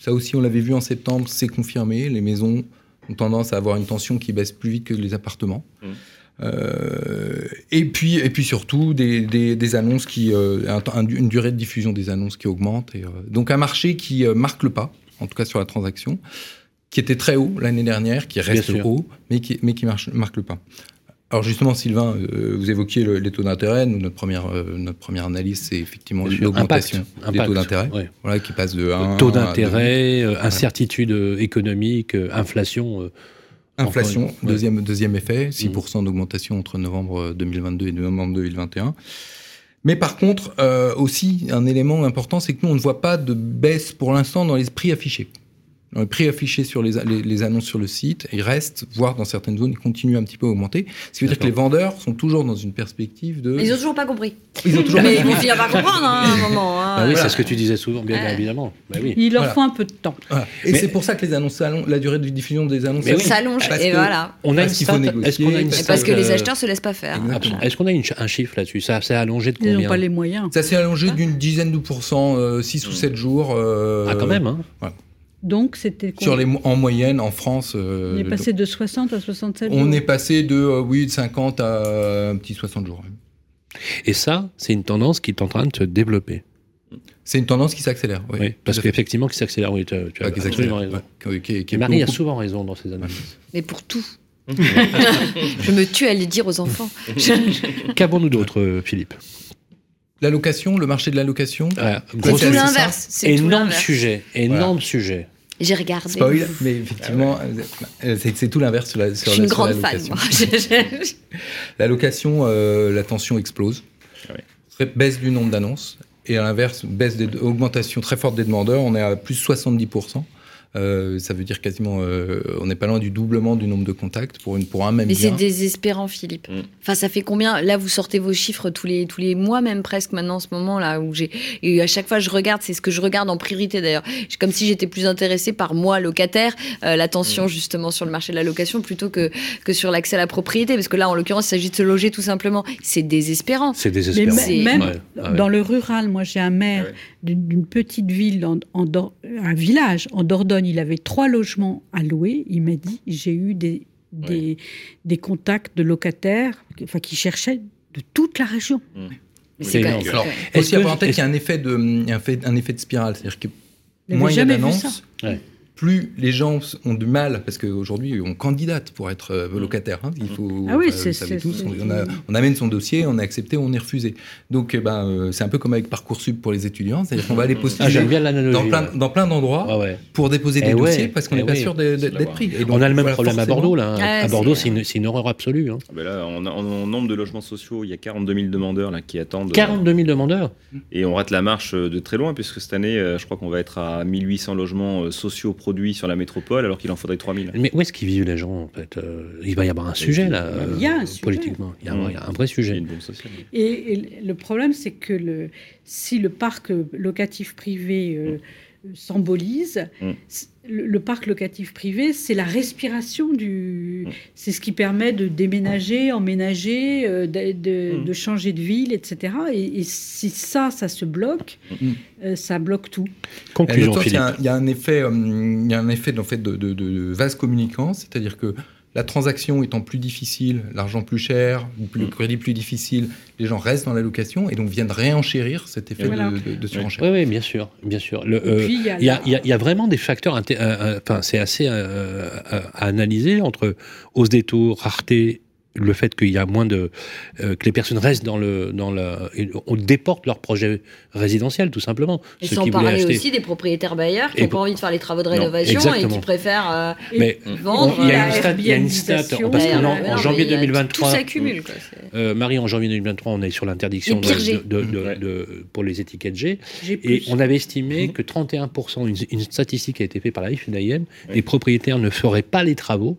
Ça aussi, on l'avait vu en septembre, c'est confirmé. Les maisons ont tendance à avoir une tension qui baisse plus vite que les appartements. Mmh. Euh, et, puis, et puis surtout, des, des- des annonces qui. euh, un une durée de diffusion des annonces qui augmente. Et, euh, donc, un marché qui marque le pas, en tout cas sur la transaction, qui était très haut l'année dernière, qui reste haut, mais qui, mais qui marche, marque le pas. Alors justement, Sylvain, vous évoquiez le- les taux d'intérêt. Nous, notre première, notre première analyse, c'est effectivement l'augmentation Impact. des taux d'intérêt, Ouais. voilà, qui passe de 1 Taux d'intérêt, incertitude économique, inflation. Euh, Inflation, ouais. deuxième, deuxième effet, 6% d'augmentation entre novembre 2022 et novembre 2021. Mais par contre, euh, aussi, un élément important, c'est que nous, on ne voit pas de baisse pour l'instant dans les prix affichés. Dans les prix affichés sur les, les- les annonces sur le site, ils restent, voire dans certaines zones, ils continuent un petit peu à augmenter. Ce qui veut dire que les vendeurs sont toujours dans une perspective de... Ils ont toujours pas compris. Ils ont toujours Mais pas ils vont compris. finir par comprendre hein, à un moment. hein. Bah oui, voilà. c'est ce que tu disais souvent, bien évidemment. Bah oui. Il leur Voilà. faut un peu de temps. Voilà. Et Mais- c'est pour ça que les annonces s'allongent, la durée de diffusion des annonces oui. s'allonge. Et que- voilà. On a une qu'il faut négocier, parce que les euh, acheteurs se laissent pas faire. Est-ce qu'on a une ch- un chiffre là-dessus? Ça s'est allongé de Ils n'ont combien pas les moyens. Ça s'est allongé d'une dizaine de pourcents, 6 ou 7 jours. euh, Ah, quand même, hein Donc, c'était. Sur les, en moyenne, en France, euh, On est passé de 60 à 67 on jours. est passé de, euh, oui, de 50 à un petit 60 jours. Et ça, c'est une tendance qui est en train de se développer. C'est une tendance qui s'accélère. Oui, Oui, parce qu'effectivement, qui s'accélère. Oui, tu, as- tu as Ouais, qui absolument raison. ouais, qui- qui- Marie a souvent raison dans ses analyses. Mais pour tout. [laughs] je me tue à le dire aux enfants. [laughs] Qu'avons-nous d'autre, euh, Philippe? La location, le marché de la location. Voilà, C'est tout l'inverse. Énorme sujet, énorme sujet. J'ai regardé. Spoil, mais effectivement, euh, c'est c'est tout l'inverse sur la, sur Je suis la- une sur la grande fan. location. moi. [laughs] La location, euh, la tension explose. Ouais. Très- Baisse du nombre d'annonces. Et à l'inverse, baisse des, augmentation très forte des demandeurs. On est à plus 70%. Euh, ça veut dire quasiment, euh, on n'est pas loin du doublement du nombre de contacts pour, une, pour un même Mais c'est désespérant, Philippe. Mm. Enfin, ça fait combien Là, vous sortez vos chiffres tous les, tous les mois, même presque maintenant, en ce moment là où j'ai. Et à chaque fois, je regarde, c'est ce que je regarde en priorité d'ailleurs. C'est Comme si j'étais plus intéressée par moi, locataire, euh, la tension justement sur le marché de la location plutôt que, que sur l'accès à la propriété. Parce que là, en l'occurrence, il s'agit de se loger tout simplement. C'est désespérant. C'est Mais désespérant. C'est- même Ouais, ah ouais. dans le rural, moi j'ai un maire Ah ouais. D'une petite ville, en, en Dor- un village en Dordogne, il avait trois logements à louer. Il m'a dit j'ai eu des, des, des contacts de locataires enfin, qui cherchaient de toute la région. Mais C'est énorme. Alors, faut Est-ce aussi avoir en tête qu'il y a un effet de, il y a un effet de spirale? C'est-à-dire que moins il y a d'annonces, Ouais. Plus les gens ont du mal, parce qu'aujourd'hui, on candidate pour être euh, locataire. hein. Il faut, Ah oui, enfin, c'est- vous savez tous, on, a- amène son dossier, on est accepté, on est refusé. Donc, eh ben, euh, c'est un peu comme avec Parcoursup pour les étudiants, c'est-à-dire qu'on va aller Ah, postuler bien l'analogie. dans plein, ouais. dans plein d'endroits Ah ouais. pour déposer des Eh ouais, dossiers parce qu'on eh n'est pas oui. sûr d'être pris. Et donc, On a le même voilà, problème à Bordeaux, là. Ouais, à Bordeaux, c'est- une, horreur absolue. hein. Ah ben là, en, en- en nombre de logements sociaux, il y a 42 000 demandeurs là, qui attendent. euh, 42 000 demandeurs? Et on rate la marche euh, de très loin, puisque cette année, euh, je crois qu'on va être à 1800 logements euh, sociaux produits sur la métropole, alors qu'il en faudrait 3000. Mais où est-ce qu'ils vivent les gens en fait Euh, Il va y avoir un sujet là, Il y a un euh, sujet. politiquement. Il y a, un- il y a un vrai a sujet. une bombe sociale. Et, et le problème, c'est que le, si le parc locatif privé euh, s'embolise, Mm. Le, le parc locatif privé, c'est la respiration du. Mm. C'est ce qui permet de déménager, emménager, euh, de, de- Mm. de changer de ville, etc. Et, et si ça, ça se bloque, Mm. euh, ça bloque tout. Conclusion, y Il y, a un effet, euh, il y a un effet en fait, de, de, de vase communicant, c'est-à-dire que la transaction étant plus difficile, l'argent plus cher, le Mm. crédit plus difficile, les gens restent dans la location et donc viennent réenchérir cet effet Voilà. de, de- de surenchère. Oui, oui, bien sûr, bien sûr. Euh, puis, il y a il y, a, y y vraiment des facteurs, euh, euh, enfin, c'est assez euh, euh, à analyser entre hausse des taux, rareté, le fait qu'il y a moins de, euh, que les personnes restent dans le, dans la, on déporte leur projet résidentiel tout simplement. Et sans parler acheter. aussi des propriétaires bailleurs qui n'ont pas envie de faire les travaux de Non, rénovation et qui préfèrent euh, Mais vendre. il y a une stat, il y a une stat Airbnbisation. parce qu'en ouais, en- janvier mais il y a- 2023, Tout s'accumule. euh, Marie, en janvier 2023, on est sur l'interdiction Et pire de- G. de- de- de- Ouais. de- pour les étiquettes G. Et on avait estimé que 31%, une, une statistique qui a été faite par la Oui. les propriétaires ne feraient pas les travaux.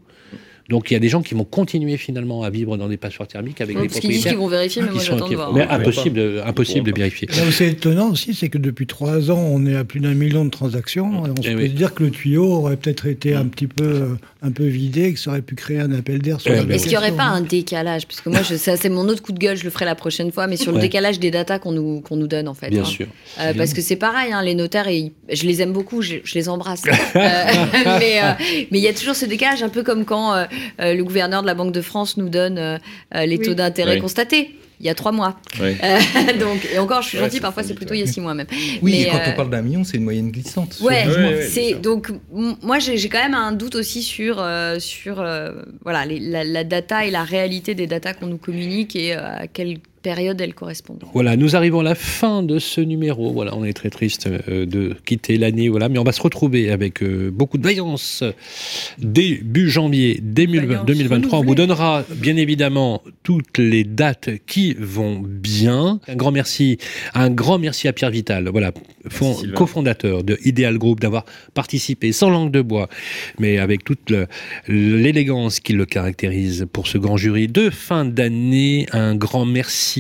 Donc il y a des gens qui vont continuer finalement à vivre dans des passoires thermiques avec Bon, des parce propriétaires qu'ils vont vérifier, mais qui moi j'attends de voir. Mais Ils pourront impossible, de, impossible Ils de vérifier. Là où c'est étonnant aussi, c'est que depuis trois ans, on est à plus d'un million de transactions. Et on Eh se peut oui. se dire que le tuyau aurait peut-être été un petit peu, euh, un peu vidé et que ça aurait pu créer un appel d'air sur Eh la ben Est-ce qu'il n'y aurait pas un décalage? Parce que moi, c'est mon autre coup de gueule, je le ferai la prochaine fois, mais sur le Ouais. décalage des datas qu'on nous, qu'on nous donne, en fait. Bien hein. sûr. Euh, parce que c'est pareil, hein, les notaires, ils- je les aime beaucoup, je, je les embrasse. [laughs] Euh, [laughs] mais euh, mais il y a toujours ce décalage, un peu comme quand euh, euh, le gouverneur de la Banque de France nous donne euh, euh, les Oui. taux d'intérêt Oui. constatés. Il y a trois mois. Ouais. [laughs] Euh, donc, et encore, je suis Ouais, gentille, parfois c'est plutôt il y a six mois même. Oui, Mais, et quand euh, on parle d'un million, c'est une moyenne glissante. Ouais, 12 mois. Ouais, ouais, c'est bien sûr. donc moi j'ai quand même un doute aussi sur euh, sur euh, voilà les- la, la data et la réalité des datas qu'on nous communique et euh, à quelle période elles correspondent. Voilà, nous arrivons à la fin de ce numéro. Voilà, on est très triste euh, de quitter l'année. Voilà, mais on va se retrouver avec euh, beaucoup de vaillance début janvier 2020 Vaillance 2023. On vous donnera bien évidemment toutes les dates qui vont bien. Un grand merci, un grand merci à Pierre Vital. Voilà, fond- cofondateur de Ideal Group, d'avoir participé sans langue de bois, mais avec toute l'élégance qui le caractérise pour ce grand jury de fin d'année. Un grand merci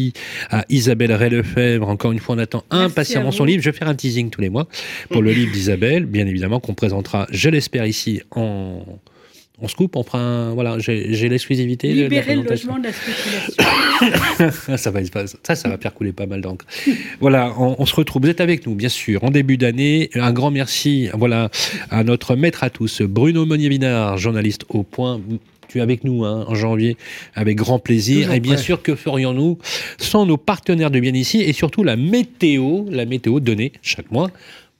à Isabelle Ray-Lefebvre. Encore une fois, on attend impatiemment son livre. Je vais faire un teasing tous les mois pour le livre d'Isabelle, bien évidemment, qu'on présentera, je l'espère, ici en. On se coupe, on fera un. Voilà, j'ai l'exclusivité. de la Libérer le logement de la spéculation. [coughs] ça, va, ça, ça va faire couler pas mal d'encre. voilà, on, on se retrouve. Vous êtes avec nous, bien sûr, en début d'année. Un grand merci voilà, à notre maître à tous, Bruno Monnier-Vinard, journaliste au point. Tu es avec nous hein, en janvier, avec grand plaisir. Toujours et bien prêt. sûr, que ferions-nous sans nos partenaires de bien ici et surtout la météo, la météo donnée chaque mois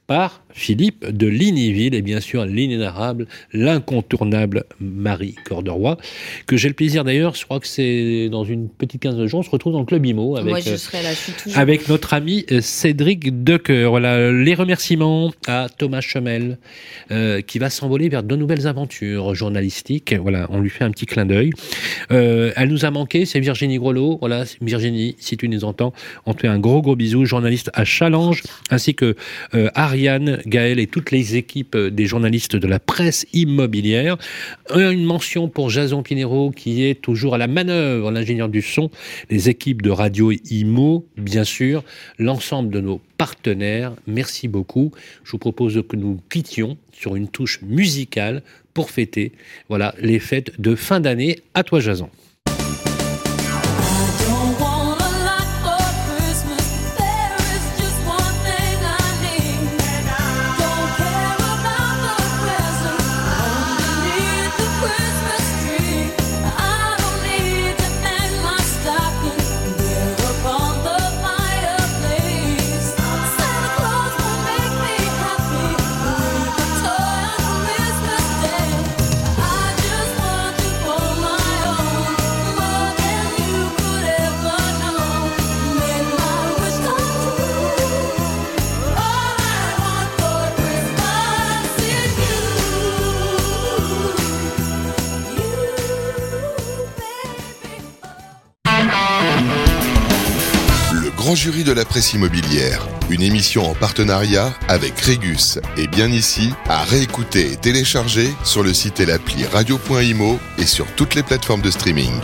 par Philippe de Ligniville et bien sûr l'inénarrable, l'incontournable Marie Corderoy, que j'ai le plaisir d'ailleurs, je crois que c'est dans une petite quinzaine de jours, on se retrouve dans le Club IMO avec, Moi je euh, serai là, je suis toujours. avec notre ami euh, Cédric Decoeur. Voilà, les remerciements à Thomas Chemel, euh, qui va s'envoler vers de nouvelles aventures journalistiques. Voilà, on lui fait un petit clin d'œil. Euh, elle nous a manqué, c'est Virginie Grelot. Voilà, Virginie, si tu nous entends, on te fait un gros gros bisou, journaliste à Challenge, ainsi que euh, Ariane Gaël et toutes les équipes des journalistes de la presse immobilière. Une mention pour Jason Pinero qui est toujours à la manœuvre, l'ingénieur du son, les équipes de Radio Imo, bien sûr, l'ensemble de nos partenaires. Merci beaucoup. Je vous propose que nous quittions sur une touche musicale pour fêter voilà, les fêtes de fin d'année. À toi, Jason. De la presse immobilière, une émission en partenariat avec Régus et bien ici, à réécouter et télécharger sur le site et l'appli radio.imo et sur toutes les plateformes de streaming.